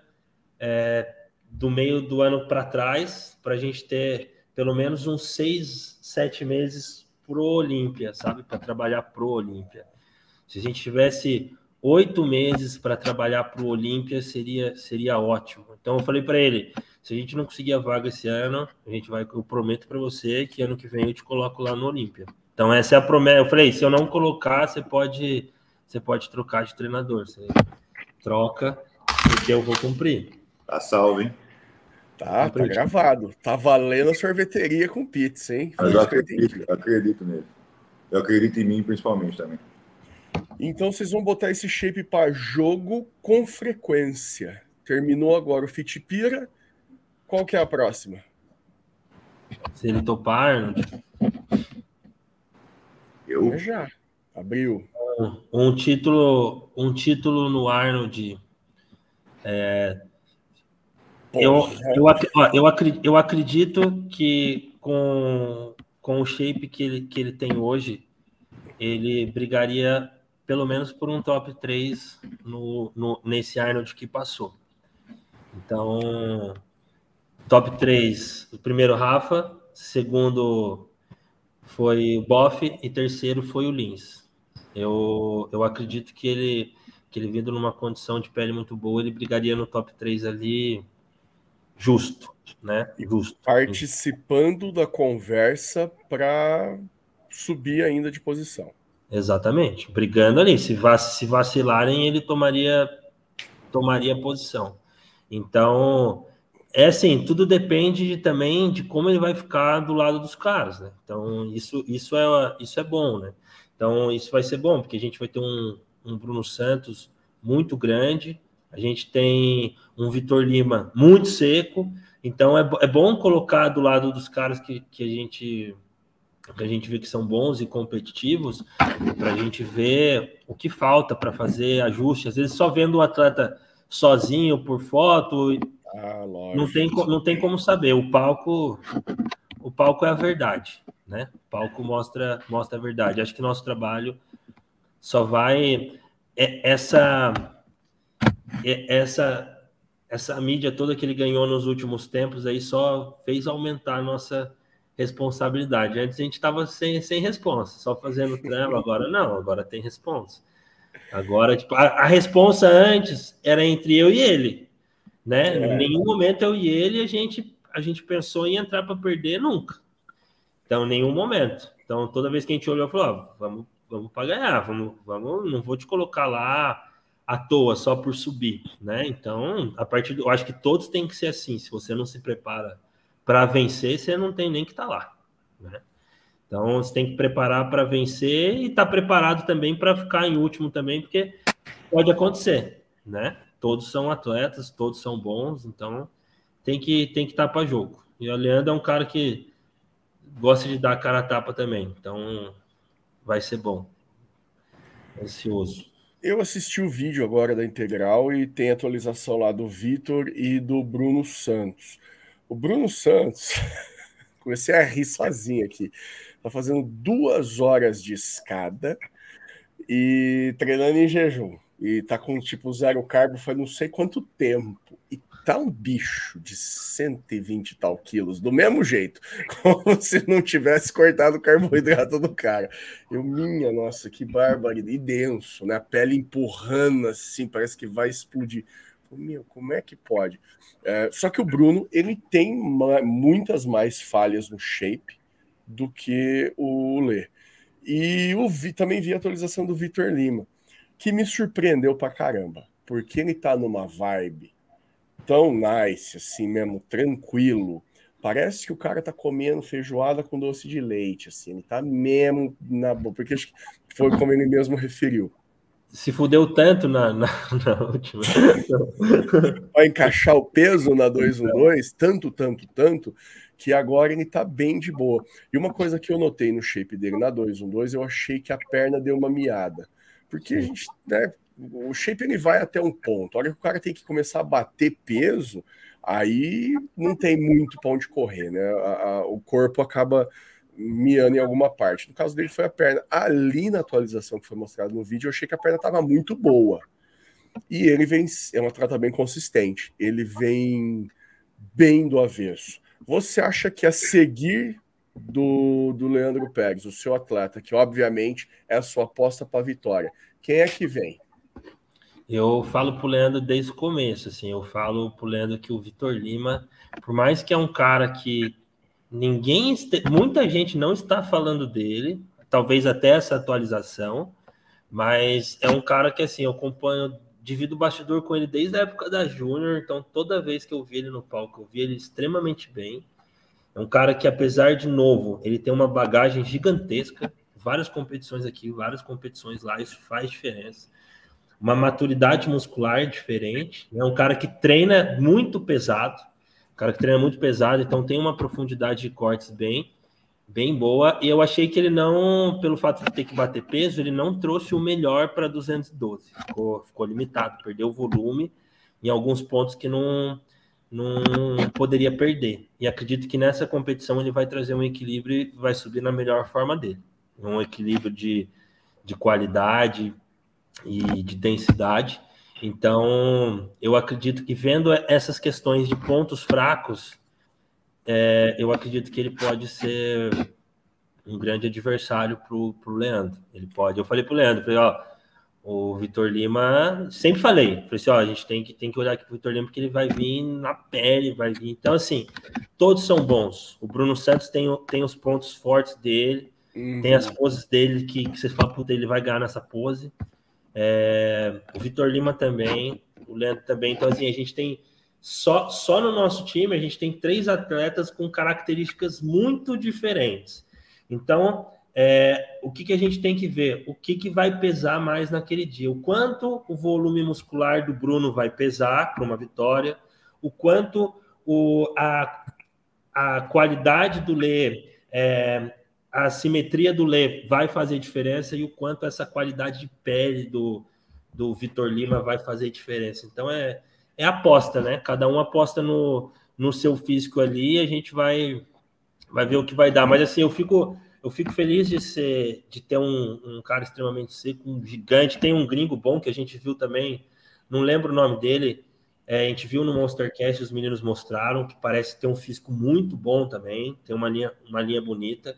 é, do meio do ano para trás, para a gente ter pelo menos uns seis, sete meses pro Olímpia, sabe? Para trabalhar pro Olímpia. Se a gente tivesse oito meses para trabalhar para o Olímpia seria, seria ótimo. Então eu falei para ele: se a gente não conseguir a vaga esse ano, a gente vai. Eu prometo para você que ano que vem eu te coloco lá no Olímpia. Então essa é a promessa. Eu falei: se eu não colocar, você pode, você pode trocar de treinador. Você troca, porque eu vou cumprir. Tá salvo, hein? Tá, tá gravado. Tá valendo a sorveteria com pizza, hein? eu acredito, eu acredito nele. Eu acredito em mim principalmente também. Então vocês vão botar esse shape para jogo com frequência. Terminou agora o Fitpira. Qual que é a próxima? Se ele topar. Eu já. Abriu. Um, um, título, um título no Arnold. É, eu, eu, eu, acredito, eu acredito que com, com o shape que ele, que ele tem hoje, ele brigaria pelo menos por um top 3 no, no, nesse Arnold que passou. Então, top 3, o primeiro Rafa, segundo foi o Boff e terceiro foi o Lins. Eu, eu acredito que ele, que ele vindo numa condição de pele muito boa, ele brigaria no top 3 ali justo, né? Justo. Participando da conversa para subir ainda de posição. Exatamente, brigando ali. Se, vac se vacilarem, ele tomaria tomaria posição. Então, é assim, tudo depende de, também de como ele vai ficar do lado dos caras, né? Então, isso, isso, é, isso é bom, né? Então, isso vai ser bom, porque a gente vai ter um, um Bruno Santos muito grande, A gente tem um Vitor Lima muito seco, então é, é bom colocar do lado dos caras que, que a gente que a gente vê que são bons e competitivos, para a gente ver o que falta para fazer ajuste. Às vezes só vendo o atleta sozinho por foto, ah, não, tem, não tem como saber. O palco, o palco é a verdade, né? O palco mostra, mostra a verdade. Acho que nosso trabalho só vai é, essa é, essa essa mídia toda que ele ganhou nos últimos tempos aí só fez aumentar a nossa responsabilidade. Antes a gente estava sem, sem responsa, só fazendo trampo, agora não, agora tem responsa. Agora, tipo, a, a responsa antes era entre eu e ele, né? É. Em nenhum momento eu e ele a gente, a gente pensou em entrar para perder nunca. Então, nenhum momento. Então, toda vez que a gente olhou, falou: ó, vamos, vamos para ganhar, vamos, vamos, não vou te colocar lá à toa só por subir, né? Então, a partir do, eu acho que todos têm que ser assim. Se você não se prepara para vencer, você não tem nem que estar tá lá, né? Então, você tem que preparar para vencer e estar tá preparado também para ficar em último também, porque pode acontecer, né? Todos são atletas, todos são bons, então tem que tem que estar tá para jogo. E o Leandro é um cara que gosta de dar cara a tapa também, então vai ser bom. Ansioso. Eu assisti o vídeo agora da Integral e tem atualização lá do Vitor e do Bruno Santos. O Bruno Santos, comecei a rir sozinho aqui, tá fazendo duas horas de escada e treinando em jejum. E tá com tipo zero carbo faz não sei quanto tempo. E tá um bicho de 120 e tal quilos, do mesmo jeito, como se não tivesse cortado o carboidrato do cara. Eu, minha nossa, que bárbaro, e denso, né? A pele empurrando assim, parece que vai explodir. Meu, como é que pode? É, só que o Bruno, ele tem muitas mais falhas no shape do que o Lê. E o vi, também vi a atualização do Vitor Lima, que me surpreendeu pra caramba, porque ele tá numa vibe tão nice, assim mesmo, tranquilo. Parece que o cara tá comendo feijoada com doce de leite, assim, ele tá mesmo na boa, porque acho que foi como ele mesmo referiu. Se fudeu tanto na, na, na última. Vai encaixar o peso na 212, tanto, tanto, tanto, que agora ele tá bem de boa. E uma coisa que eu notei no shape dele na 212, eu achei que a perna deu uma miada. Porque a gente, né, o shape ele vai até um ponto. A hora que o cara tem que começar a bater peso, aí não tem muito para onde correr, né? A, a, o corpo acaba miando em alguma parte. No caso dele foi a perna. Ali na atualização que foi mostrada no vídeo, eu achei que a perna estava muito boa. E ele vem, é um atleta bem consistente. Ele vem bem do avesso. Você acha que a seguir do, do Leandro Pérez, o seu atleta, que obviamente é a sua aposta para a vitória, quem é que vem? Eu falo pro Leandro desde o começo, assim, eu falo pro Leandro que o Vitor Lima, por mais que é um cara que ninguém, muita gente não está falando dele, talvez até essa atualização, mas é um cara que, assim, eu acompanho, divido o bastidor com ele desde a época da Júnior, então toda vez que eu vi ele no palco, eu vi ele extremamente bem. É um cara que, apesar de novo, ele tem uma bagagem gigantesca, várias competições aqui, várias competições lá, isso faz diferença uma maturidade muscular diferente. É um cara que treina muito pesado, um cara que treina muito pesado, então tem uma profundidade de cortes bem, bem boa. E eu achei que ele não, pelo fato de ter que bater peso, ele não trouxe o melhor para 212. Ficou, ficou limitado, perdeu volume em alguns pontos que não, não poderia perder. E acredito que nessa competição ele vai trazer um equilíbrio e vai subir na melhor forma dele. Um equilíbrio de, de qualidade, e de densidade. Então, eu acredito que vendo essas questões de pontos fracos, é, eu acredito que ele pode ser um grande adversário para o Leandro. Ele pode. Eu falei para o Leandro, falei, ó, o Vitor Lima, sempre falei, falei assim, ó, a gente tem que, tem que olhar aqui para o Vitor Lima, porque ele vai vir na pele, vai vir. Então, assim, todos são bons. O Bruno Santos tem, tem os pontos fortes dele, uhum. tem as poses dele que, que você fala, puta, ele vai ganhar nessa pose. É, o Vitor Lima também, o Leandro também. Então, assim, a gente tem só, só no nosso time, a gente tem três atletas com características muito diferentes. Então, é, o que, que a gente tem que ver? O que, que vai pesar mais naquele dia? O quanto o volume muscular do Bruno vai pesar para uma vitória? O quanto o, a, a qualidade do Lê, é, a simetria do Lê vai fazer diferença e o quanto essa qualidade de pele do, do Vitor Lima vai fazer diferença. Então é, é aposta, né? Cada um aposta no, no seu físico ali e a gente vai, vai ver o que vai dar. Mas assim, eu fico eu fico feliz de ser, de ter um, um, cara extremamente seco, um gigante. Tem um gringo bom que a gente viu também, não lembro o nome dele. É, a gente viu no Monstercast, os meninos mostraram que parece ter um físico muito bom também, tem uma linha, uma linha bonita.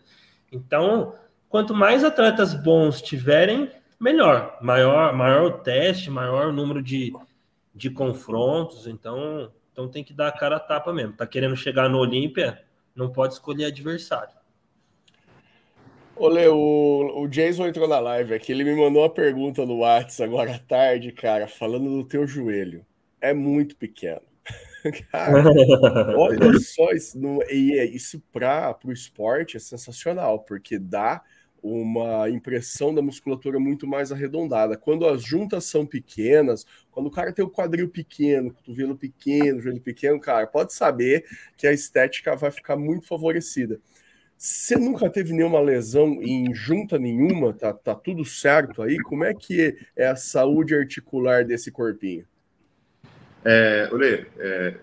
Então, quanto mais atletas bons tiverem, melhor. Maior, maior o teste, maior o número de, de confrontos. Então, então tem que dar a cara a tapa mesmo. Tá querendo chegar no Olímpia, não pode escolher adversário. Olê, o, o Jason entrou na live aqui, ele me mandou uma pergunta no WhatsApp agora à tarde, cara, falando do teu joelho. É muito pequeno. cara, olha só, isso, e é, isso para o esporte é sensacional, porque dá uma impressão da musculatura muito mais arredondada. Quando as juntas são pequenas, quando o cara tem o quadril pequeno, cotovelo pequeno, joelho pequeno, cara, pode saber que a estética vai ficar muito favorecida. Você nunca teve nenhuma lesão em junta nenhuma? Tá, tá tudo certo aí? Como é que é a saúde articular desse corpinho? É, Olê, é,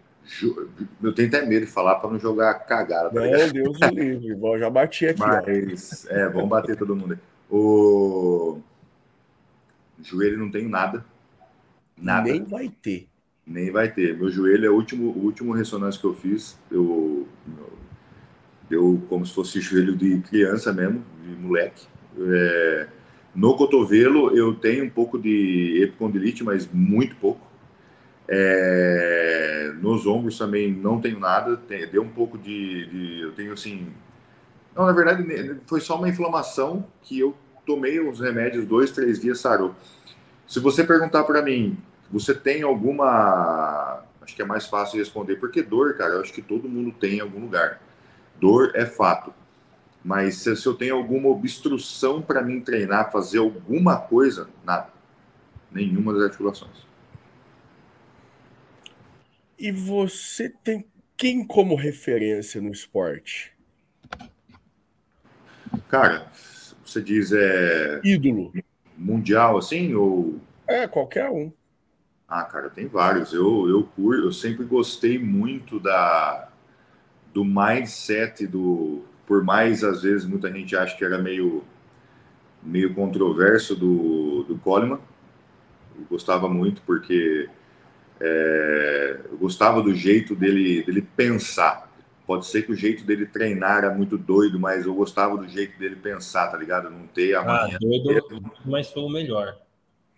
eu tenho até medo de falar para não jogar cagada. Tá Deus do livre. Bom, já bati aqui. Mas, ó. é, vamos bater todo mundo aí. O joelho não tem nada. Nada. Nem vai ter. Nem vai ter. Meu joelho é o último, o último ressonância que eu fiz. Eu, Deu como se fosse joelho de criança mesmo, de moleque. É, no cotovelo eu tenho um pouco de epicondilite, mas muito pouco. É, nos ombros também não tenho nada. Tem, deu um pouco de, de, Eu tenho assim. Não, na verdade foi só uma inflamação que eu tomei os remédios dois, três dias sarou. Se você perguntar para mim, você tem alguma. Acho que é mais fácil responder, porque dor, cara, eu acho que todo mundo tem em algum lugar. Dor é fato. Mas se, se eu tenho alguma obstrução para mim treinar, fazer alguma coisa, nada. Nenhuma das articulações. E você tem quem como referência no esporte? Cara, você diz é. Ídolo. Mundial, assim? Ou. É, qualquer um. Ah, cara, tem vários. Eu, eu, curto, eu sempre gostei muito da, do mindset do por mais às vezes muita gente acha que era meio meio controverso do, do Coleman eu gostava muito porque é, eu gostava do jeito dele dele pensar pode ser que o jeito dele treinar era muito doido mas eu gostava do jeito dele pensar tá ligado não ter a ah, doido, mas foi o melhor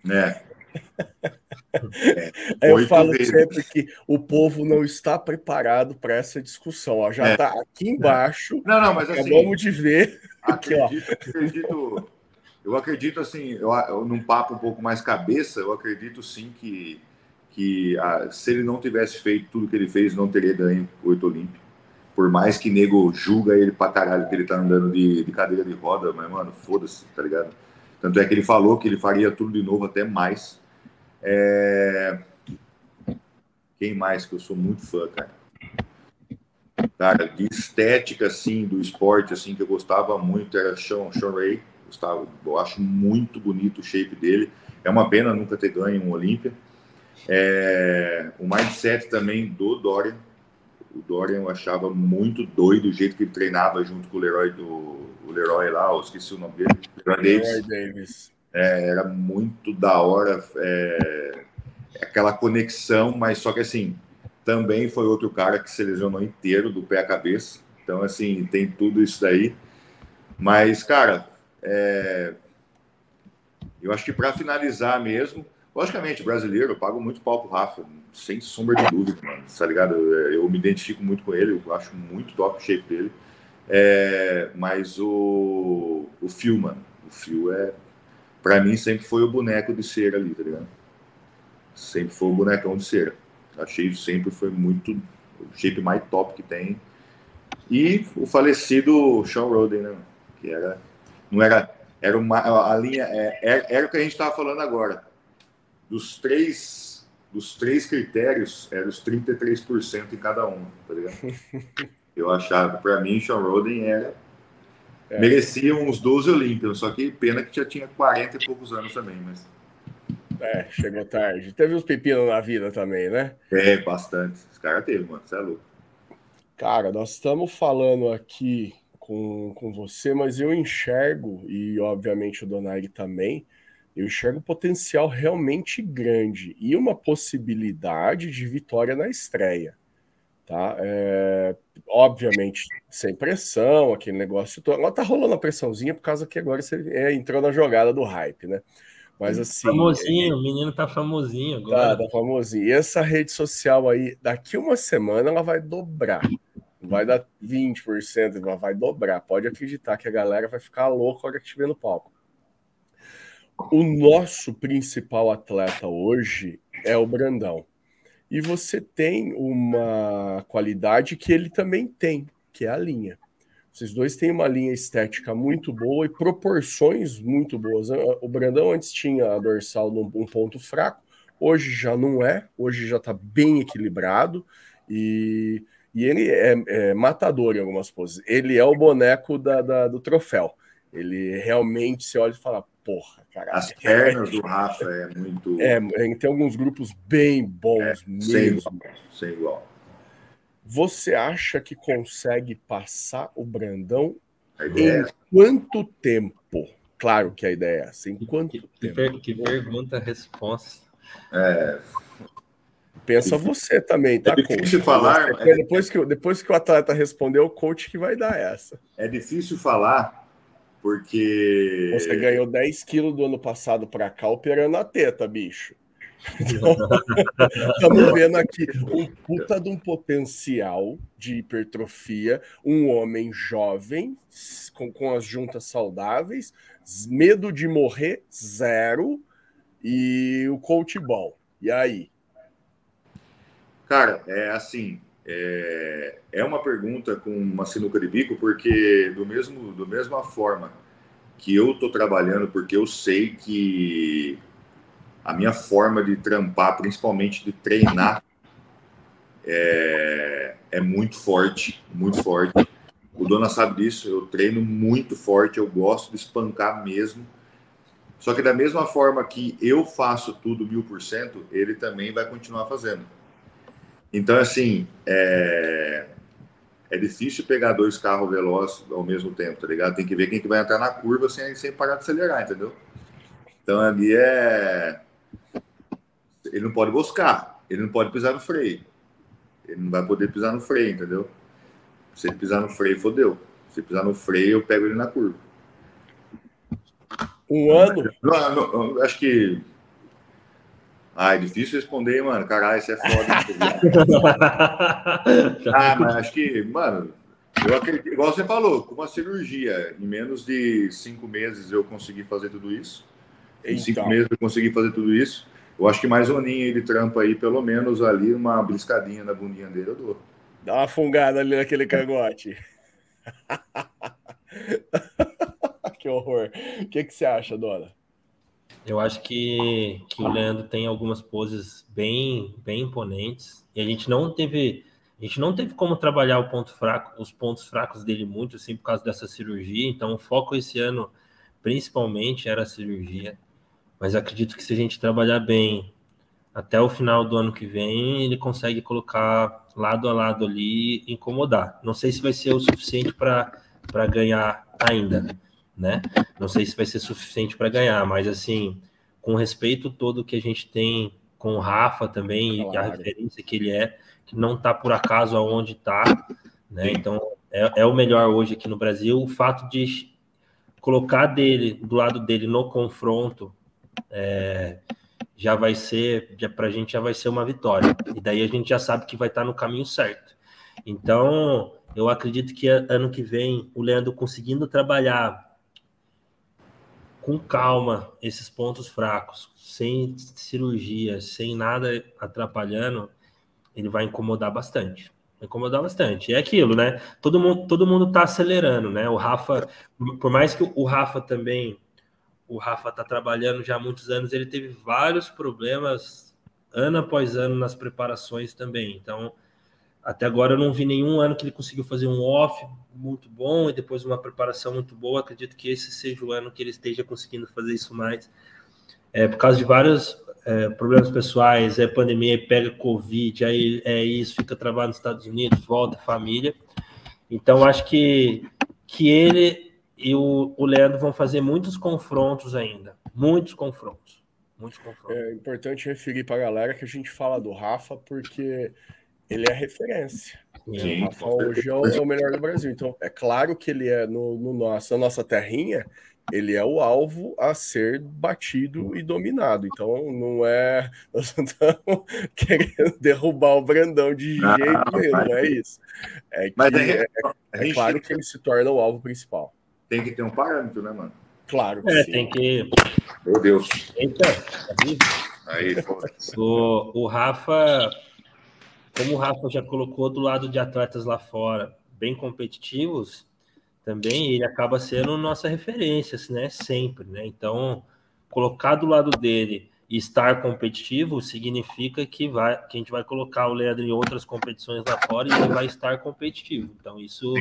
né é, eu falo vezes. sempre que o povo não está preparado para essa discussão. Ó, já está é. aqui embaixo. Não, não, mas assim, acabamos de ver. Acredito, aqui, acredito, eu acredito assim, eu, eu, num papo um pouco mais cabeça, eu acredito sim que, que a, se ele não tivesse feito tudo que ele fez, não teria ganho o oito olímpico. Por mais que nego julga ele pra caralho que ele tá andando de, de cadeira de roda, mas, mano, foda-se, tá ligado? Tanto é que ele falou que ele faria tudo de novo, até mais é... Quem mais que eu sou muito fã, cara? Cara, de estética, assim, do esporte, assim, que eu gostava muito era Sean, Sean Ray. Gostava, eu acho muito bonito o shape dele. É uma pena nunca ter ganho um Olímpia. É... O mindset também do Dorian. O Dorian eu achava muito doido o jeito que ele treinava junto com o Leroy do o Leroy lá, eu esqueci o nome dele. Leroy Davis. Leroy Davis. É, era muito da hora é, aquela conexão, mas só que assim, também foi outro cara que se lesionou inteiro do pé à cabeça. Então, assim, tem tudo isso daí. Mas, cara, é, eu acho que para finalizar mesmo, logicamente, brasileiro, eu pago muito pau pro Rafa, sem sombra de dúvida, mano, tá ligado? Eu, eu me identifico muito com ele, eu acho muito top o shape dele. É, mas o, o Phil, mano, o Phil é para mim sempre foi o boneco de cera ali, tá ligado? Sempre foi o bonecão de cera. Achei sempre foi muito o shape mais top que tem. E o falecido Sean Roden, né? Que era Não era. Era uma. A linha. É, era, era o que a gente estava falando agora. Dos três, dos três critérios, eram os 33% em cada um, tá ligado? Eu achava, para mim, Sean Roden era. É. Merecia uns 12 Olympians, só que pena que já tinha 40 e poucos anos também, mas. É, chegou tarde. Teve uns pepinos na vida também, né? É, bastante. Esse cara teve, mano. Você é louco. Cara, nós estamos falando aqui com, com você, mas eu enxergo, e obviamente o Donaire também, eu enxergo potencial realmente grande e uma possibilidade de vitória na estreia. Tá? É, obviamente, sem pressão, aquele negócio todo. Agora tá rolando a pressãozinha por causa que agora você é, entrou na jogada do hype, né? Mas assim. Famosinho, o menino tá famosinho agora. Tá, tá famosinho. E essa rede social aí, daqui uma semana, ela vai dobrar. Vai dar 20%, ela vai dobrar. Pode acreditar que a galera vai ficar louca a hora que estiver no palco. O nosso principal atleta hoje é o Brandão. E você tem uma qualidade que ele também tem, que é a linha. Vocês dois têm uma linha estética muito boa e proporções muito boas. O Brandão antes tinha a dorsal num um ponto fraco, hoje já não é, hoje já está bem equilibrado e, e ele é, é, matador em algumas poses. Ele é o boneco da, da, do troféu. Ele realmente se olha e fala, porra, cara. As pernas do Rafa é muito. É, tem alguns grupos bem bons é, mesmo. Sem igual, sem igual. Você acha que consegue passar o Brandão em é quanto tempo? Claro que a ideia é essa. Em quanto que, tempo? Que, pergunta, resposta. É... Pensa você também, tá? É difícil coach? falar. É depois, que, depois que o atleta respondeu, o coach que vai dar essa. É difícil falar, porque. Você ganhou 10 quilos do ano passado para cá operando a teta, bicho. Então, estamos vendo aqui um puta de um potencial de hipertrofia, um homem jovem, com, com as juntas saudáveis, medo de morrer, zero, e o coach bom. E aí? Cara, é assim, é, é uma pergunta com uma sinuca de bico, porque do mesmo, do mesma forma que eu estou trabalhando, porque eu sei que a minha forma de trampar, principalmente de treinar, é, é muito forte, muito forte. O Dona sabe disso, eu treino muito forte, eu gosto de espancar mesmo. Só que da mesma forma que eu faço tudo mil por cento, ele também vai continuar fazendo. Então, assim, é, é difícil pegar dois carros velozes ao mesmo tempo, tá ligado? Tem que ver quem que vai entrar na curva sem, sem parar de acelerar, entendeu? Então, ali é ele não pode buscar, ele não pode pisar no freio. Ele não vai poder pisar no freio, entendeu? Se ele pisar no freio, fodeu. Se pisar no freio, eu pego ele na curva. Um ano? Não, não, acho que. Ah, é difícil responder, mano. Caralho, isso é foda. ah, mas acho que, mano, eu acredito, igual você falou, com uma cirurgia, em menos de cinco meses eu consegui fazer tudo isso. Em então. cinco meses eu consegui fazer tudo isso. Eu acho que mais um aninho de trampa aí, pelo menos ali, uma bliscadinha na bundinha dele, eu dou. Dá uma fungada ali naquele cangote. que horror. O que, que você acha, dona? Eu acho que, que o Leandro tem algumas poses bem, bem imponentes. E a gente não teve. A gente não teve como trabalhar o ponto fraco, os pontos fracos dele muito, assim, por causa dessa cirurgia. Então, o foco esse ano, principalmente, era a cirurgia. Mas acredito que se a gente trabalhar bem até o final do ano que vem, ele consegue colocar lado a lado ali e incomodar. Não sei se vai ser o suficiente para ganhar ainda, né? Não sei se vai ser suficiente para ganhar, mas assim, com o respeito todo que a gente tem com o Rafa também claro. e a referência que ele é, que não está por acaso aonde está, né? Então é, é o melhor hoje aqui no Brasil. O fato de colocar dele do lado dele no confronto é, já vai ser, para a gente já vai ser uma vitória. E daí a gente já sabe que vai estar tá no caminho certo. Então, eu acredito que ano que vem, o Leandro conseguindo trabalhar com calma esses pontos fracos, sem cirurgia, sem nada atrapalhando, ele vai incomodar bastante. incomodar bastante. É aquilo, né? Todo mundo, todo mundo tá acelerando, né? O Rafa, por mais que o Rafa também, o Rafa tá trabalhando já há muitos anos, ele teve vários problemas ano após ano nas preparações também. Então, até agora eu não vi nenhum ano que ele conseguiu fazer um off muito bom e depois uma preparação muito boa. Acredito que esse seja o ano que ele esteja conseguindo fazer isso mais. É, por causa de vários é, problemas pessoais, é pandemia, pega Covid, aí é isso, fica travado nos Estados Unidos, volta família. Então, acho que, que ele e o, o Leandro vão fazer muitos confrontos ainda. Muitos confrontos. Muitos confrontos. É importante referir para a galera que a gente fala do Rafa, porque ele é referência. Sim, o Rafa hoje é o, melhor do Brasil. Então, é claro que ele é no, no nosso, na nossa terrinha, ele é o alvo a ser batido e dominado. Então, não é. Nós não estamos querendo derrubar o Brandão de jeito nenhum, não é isso. É, que, mas é, é, é claro que ele se torna o alvo principal. Tem que ter um parâmetro, né, mano? Claro. É, sim. tem que. Meu Deus. Eita, Aí, o, o Rafa como o Rafa já colocou do lado de atletas lá fora, bem competitivos, também ele acaba sendo nossa referência, né? Sempre, né? Então, colocar do lado dele e estar competitivo significa que, vai, que a gente vai colocar o Leandro em outras competições lá fora e ele vai estar competitivo. Então, isso,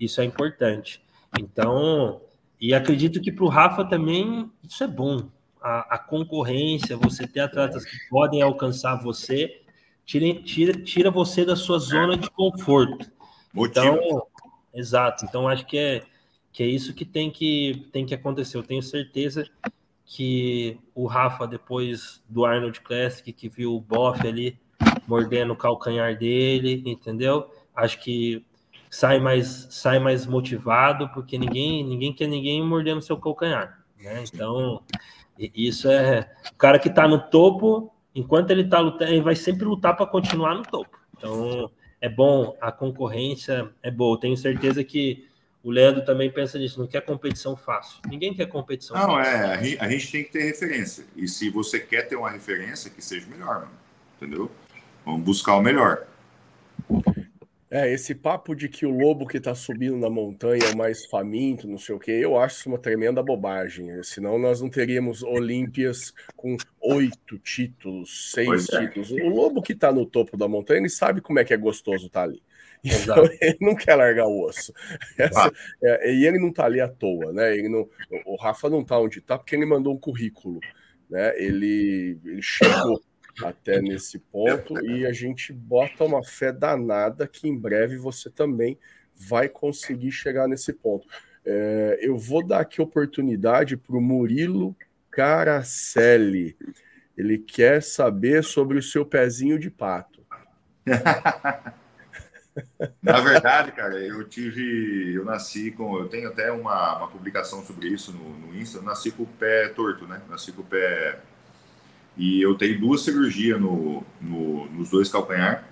isso é importante. Então, e acredito que para o Rafa também isso é bom. A, a concorrência, você ter atletas que podem alcançar você, tira, tira, tira você da sua zona de conforto. Motivo. Então, exato. Então, acho que é, que é isso que tem, que tem que acontecer. Eu tenho certeza que o Rafa, depois do Arnold Classic, que viu o Boff ali mordendo o calcanhar dele, entendeu? Acho que sai mais, sai mais motivado, porque ninguém, ninguém quer ninguém mordendo seu calcanhar. Né? Então, isso é. O cara que está no topo enquanto ele está lutando, ele vai sempre lutar para continuar no topo. Então, é bom, a concorrência é boa. Tenho certeza que o Leandro também pensa nisso, não quer competição fácil. Ninguém quer competição não, fácil. Não, é, a gente tem que ter referência. E se você quer ter uma referência, que seja melhor, mano. entendeu? Vamos buscar o melhor. É, esse papo de que o lobo que tá subindo na montanha é o mais faminto, não sei o quê, eu acho isso uma tremenda bobagem. Senão nós não teríamos Olímpias com oito títulos, seis é. títulos. O lobo que tá no topo da montanha, ele sabe como é que é gostoso estar tá ali. Então ele não quer largar o osso. Essa, é, e ele não tá ali à toa, né? Ele não, o Rafa não tá onde tá porque ele mandou um currículo. Né? Ele, ele chegou até nesse ponto e a gente bota uma fé danada que em breve você também vai conseguir chegar nesse ponto. É, eu vou dar aqui oportunidade para o Murilo Caracelli. Ele quer saber sobre o seu pezinho de pato. Na verdade, cara, eu tive. Eu nasci com. Eu tenho até uma, uma publicação sobre isso no, no Insta. Eu nasci com o pé torto, né? Nasci com o pé e eu tenho duas cirurgias no, no, nos dois calcanhar.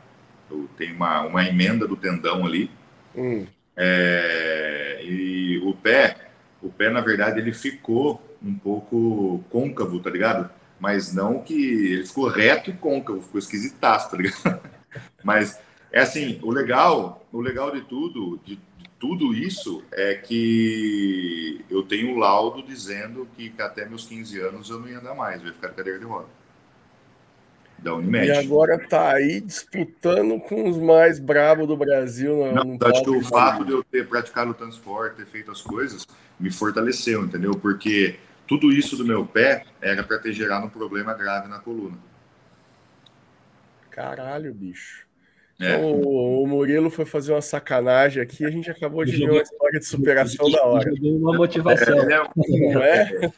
Eu tenho uma, uma emenda do tendão ali. Hum. É, e o pé, o pé, na verdade, ele ficou um pouco côncavo, tá ligado? Mas não que. Ele ficou reto e côncavo, ficou esquisitaço, tá ligado? Mas é assim, o legal, o legal de tudo, de, de tudo isso é que eu tenho um laudo dizendo que até meus 15 anos eu não ia andar mais, eu ia ficar de cadeira de roda da Unimed. E agora tá aí disputando com os mais bravos do Brasil. Não, acho que o fato de eu ter praticado o transporte, ter feito as coisas, me fortaleceu, entendeu? Porque tudo isso do meu pé era para ter gerado um problema grave na coluna. Caralho, bicho. É. O, o, Murilo foi fazer uma sacanagem aqui a gente acabou de ver uma história de superação da hora. Uma motivação. É, não é?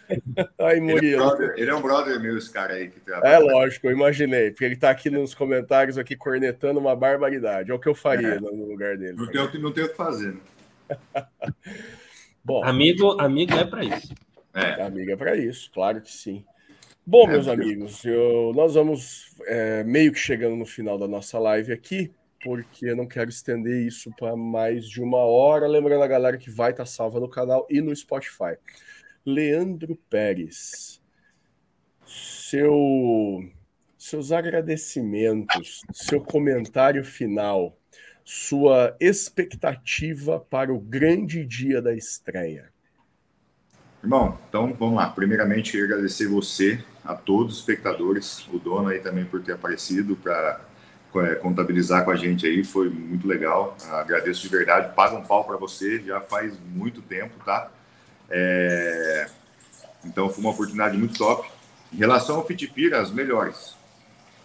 Aí, Murilo. Ele é, um brother, ele é, um brother, meu, esse cara aí que trabalha. É lógico, eu imaginei. Porque ele está aqui nos comentários aqui cornetando uma barbaridade. É o que eu faria é. no lugar dele. Não tem, o que, não tem o que fazer. Né? Bom, amigo, amigo é para isso. É. Amigo é para isso, claro que sim. Bom, é, meus amigos, eu, nós vamos é, meio que chegando no final da nossa live aqui, porque eu não quero estender isso para mais de uma hora. Lembrando a galera que vai estar tá salva no canal e no Spotify. Leandro Pérez, seu, seus agradecimentos, seu comentário final sua expectativa para o grande dia da estreia. Irmão, então vamos lá. Primeiramente, agradecer você, a todos os espectadores, o dono aí também por ter aparecido para é, contabilizar com a gente aí, foi muito legal. Agradeço de verdade. Paga um pau para você, já faz muito tempo, tá? É... Então foi uma oportunidade muito top. Em relação ao Fitipira, as melhores.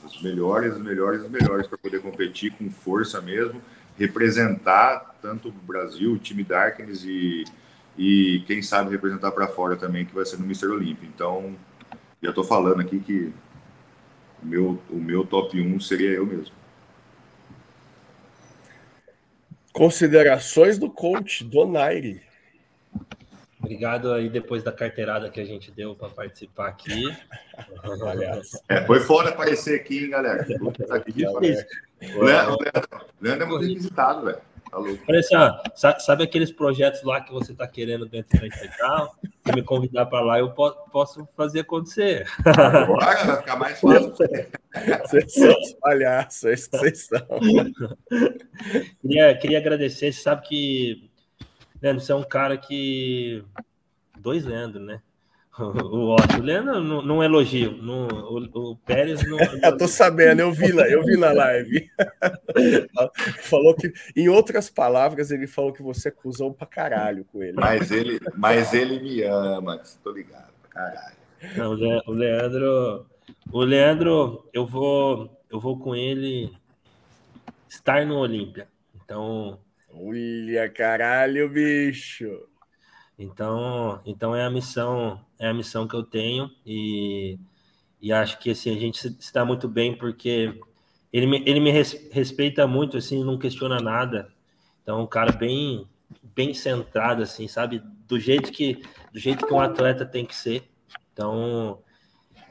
As melhores, as melhores, as melhores para poder competir com força mesmo, representar tanto o Brasil, o time Darkness e, e quem sabe representar para fora também, que vai ser no Mr. Olímpio. Então, já estou falando aqui que o meu, o meu top 1 seria eu mesmo. Considerações do coach Donaire. Obrigado aí depois da carteirada que a gente deu para participar aqui. É, foi foda aparecer aqui, hein, galera. Aqui, o Leandro, Leandro é muito visitado, velho. Tá Olha só, sabe aqueles projetos lá que você está querendo dentro da Integral? Se me convidar para lá, eu posso fazer acontecer. Agora vai ficar mais fácil. Vocês são os palhaços, é vocês são. Queria, queria agradecer, você sabe que Leandro, você é um cara que. Dois Leandro, né? O Otto. O Leandro não, não elogio. Não, o, o Pérez não. eu tô sabendo, eu vi lá, eu vi na live. falou que, em outras palavras, ele falou que você acusou pra caralho com ele. Mas ele, mas ele me ama, tô ligado, caralho. Não, o Leandro. O Leandro, eu vou, eu vou com ele estar no Olímpia. Então, Olha, caralho, bicho. Então, então é a missão, é a missão que eu tenho e, e acho que assim a gente está muito bem porque ele me, ele me respeita muito, assim, não questiona nada. Então, um cara bem bem centrado assim, sabe? Do jeito que do jeito que um atleta tem que ser. Então,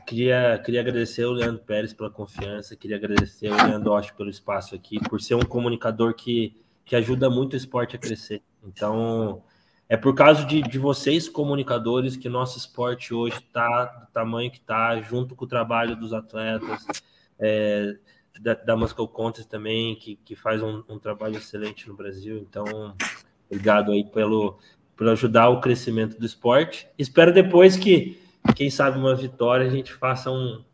queria queria agradecer o Leandro Pérez pela confiança, queria agradecer o Leandro Osh pelo espaço aqui, por ser um comunicador que que ajuda muito o esporte a crescer. Então, é por causa de, de vocês, comunicadores, que nosso esporte hoje está do tamanho que está, junto com o trabalho dos atletas, é, da, da Muscle Contest também, que, que faz um, um, trabalho excelente no Brasil. Então, obrigado aí pelo, pelo ajudar o crescimento do esporte. Espero depois que, quem sabe, uma vitória, a gente faça um,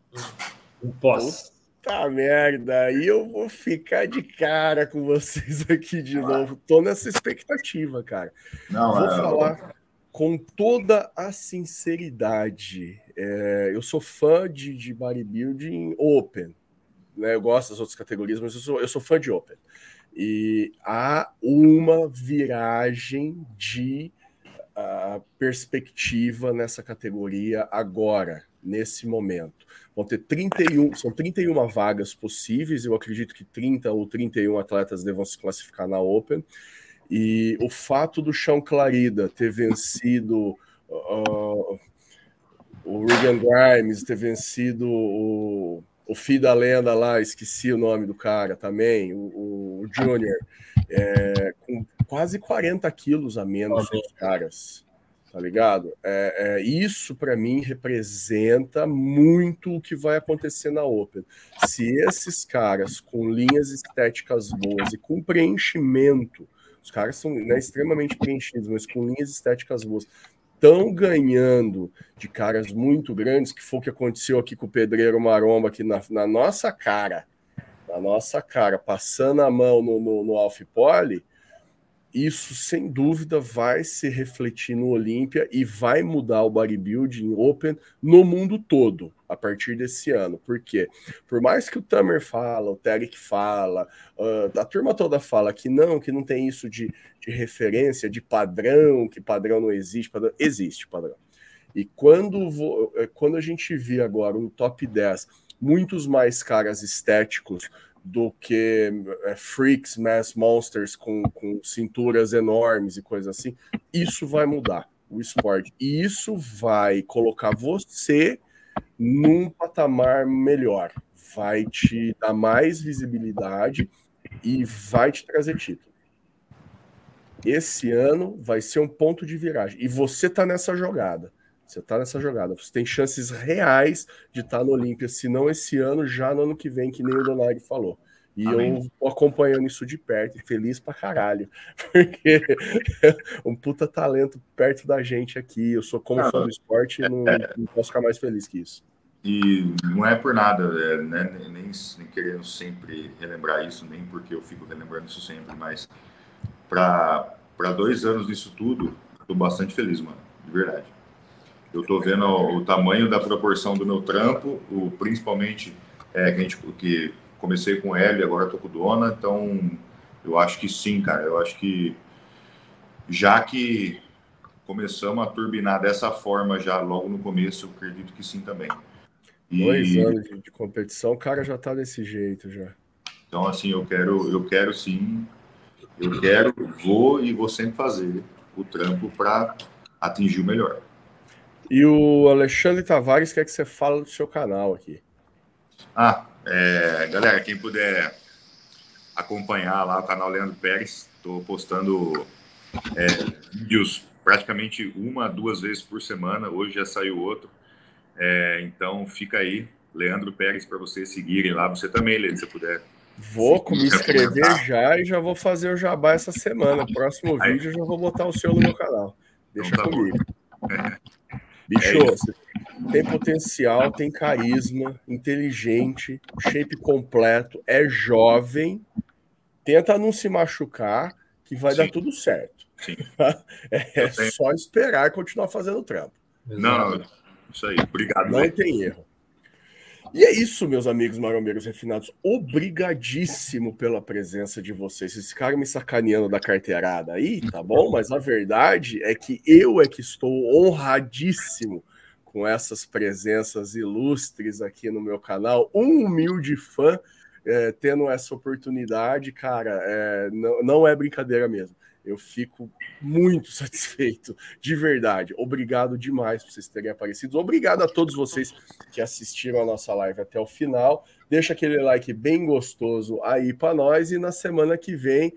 um, um pós. Tá merda, aí eu vou ficar de cara com vocês aqui de novo. Tô nessa expectativa, cara. Não, vou é... falar com toda a sinceridade. É, eu sou fã de, de bodybuilding open. Né? Eu gosto das outras categorias, mas eu sou, eu sou fã de open. E há uma viragem de uh, perspectiva nessa categoria agora, nesse momento. Vão ter 31, são 31 vagas possíveis, eu acredito que 30 ou 31 atletas devam se classificar na Open. E o fato do Chão Clarida ter vencido uh, o Regan Grimes, ter vencido o, o filho da lenda lá, esqueci o nome do cara também, o, o Junior, é, com quase 40 quilos a menos que os caras tá ligado? É, é isso para mim representa muito o que vai acontecer na Open. Se esses caras com linhas estéticas boas e com preenchimento, os caras são né, extremamente preenchidos, mas com linhas estéticas boas, estão ganhando de caras muito grandes, que foi o que aconteceu aqui com o Pedreiro Maromba, aqui na, na nossa cara, na nossa cara, passando a mão no, no, no Alf Poli, isso sem dúvida vai se refletir no Olímpia e vai mudar o bodybuilding open no mundo todo a partir desse ano. Por quê? Por mais que o Tamer fala, o Tarek fala, uh, a turma toda fala que não, que não tem isso de, de referência, de padrão, que padrão não existe, padrão, existe padrão. E quando, eh, quando a gente vê agora um top 10, muitos mais caras estéticos do que é, freaks, mass monsters com, com cinturas enormes e coisas assim, isso vai mudar o esporte. E isso vai colocar você num patamar melhor, vai te dar mais visibilidade e vai te trazer título. Esse ano vai ser um ponto de viragem. E você está nessa jogada. Você está nessa jogada. Você tem chances reais de estar tá no Olímpia, se não esse ano, já no ano que vem, que nem o Donaire falou. E Amém. eu tô acompanhando isso de perto feliz pra caralho. Porque um puta talento perto da gente aqui. Eu sou como fã do esporte e não, não, posso ficar mais feliz que isso. E não é por nada, é, né? nem, nem querendo sempre relembrar isso, nem porque eu fico relembrando isso sempre, mas para dois anos disso tudo, estou bastante feliz, mano, de verdade. Eu estou vendo o, tamanho da proporção do meu trampo, o, principalmente é, que, a gente, que comecei com ele, agora estou com Dona, então eu acho que sim, cara. Eu acho que já que começamos a turbinar dessa forma já logo no começo, eu acredito que sim também. E... Dois anos de, de competição, o cara já está desse jeito já. Então, assim, eu quero, eu quero sim, eu quero, vou e vou sempre fazer o trampo para atingir o melhor. E o Alexandre Tavares quer que você fale do seu canal aqui. Ah, é, galera, quem puder acompanhar lá o canal Leandro Pérez, estou postando é, vídeos praticamente uma, duas vezes por semana. Hoje já saiu outro. É, então fica aí, Leandro Pérez, para vocês seguirem lá. Você também, Leandro, se puder. Vou me inscrever já e já vou fazer o jabá essa semana. Próximo aí. vídeo eu já vou botar o seu no meu canal. Deixa então, tá comigo. Bicho, é tem potencial, tem carisma, inteligente, shape completo, é jovem, tenta não se machucar, que vai Sim. dar tudo certo. Sim. É, é só esperar e continuar fazendo o trampo. Não, isso aí. Obrigado. Não tem erro. E é isso, meus amigos marombeiros refinados. Obrigadíssimo pela presença de vocês. Vocês ficaram me sacaneando da carteirada aí, tá bom? Mas a verdade é que eu é que estou honradíssimo com essas presenças ilustres aqui no meu canal. Um humilde fã é, tendo essa oportunidade, cara, é, não, não é brincadeira mesmo. Eu fico muito satisfeito, de verdade. Obrigado demais por vocês terem aparecido. Obrigado a todos vocês que assistiram a nossa live até o final. Deixa aquele like bem gostoso aí para nós e na semana que vem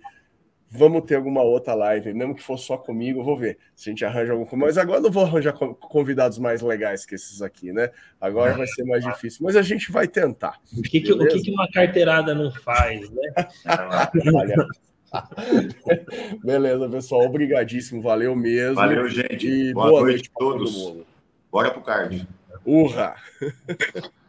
vamos ter alguma outra live, mesmo que for só comigo, vou ver se a gente arranja algum. Mas agora não vou arranjar convidados mais legais que esses aqui, né? Agora vai ser mais difícil, mas a gente vai tentar. O que, que, o que, que uma carteirada não faz, né? Olha. Beleza, pessoal. Obrigadíssimo. Valeu mesmo. Valeu, gente. E boa, boa noite, noite a todos. Bora pro card. Urra!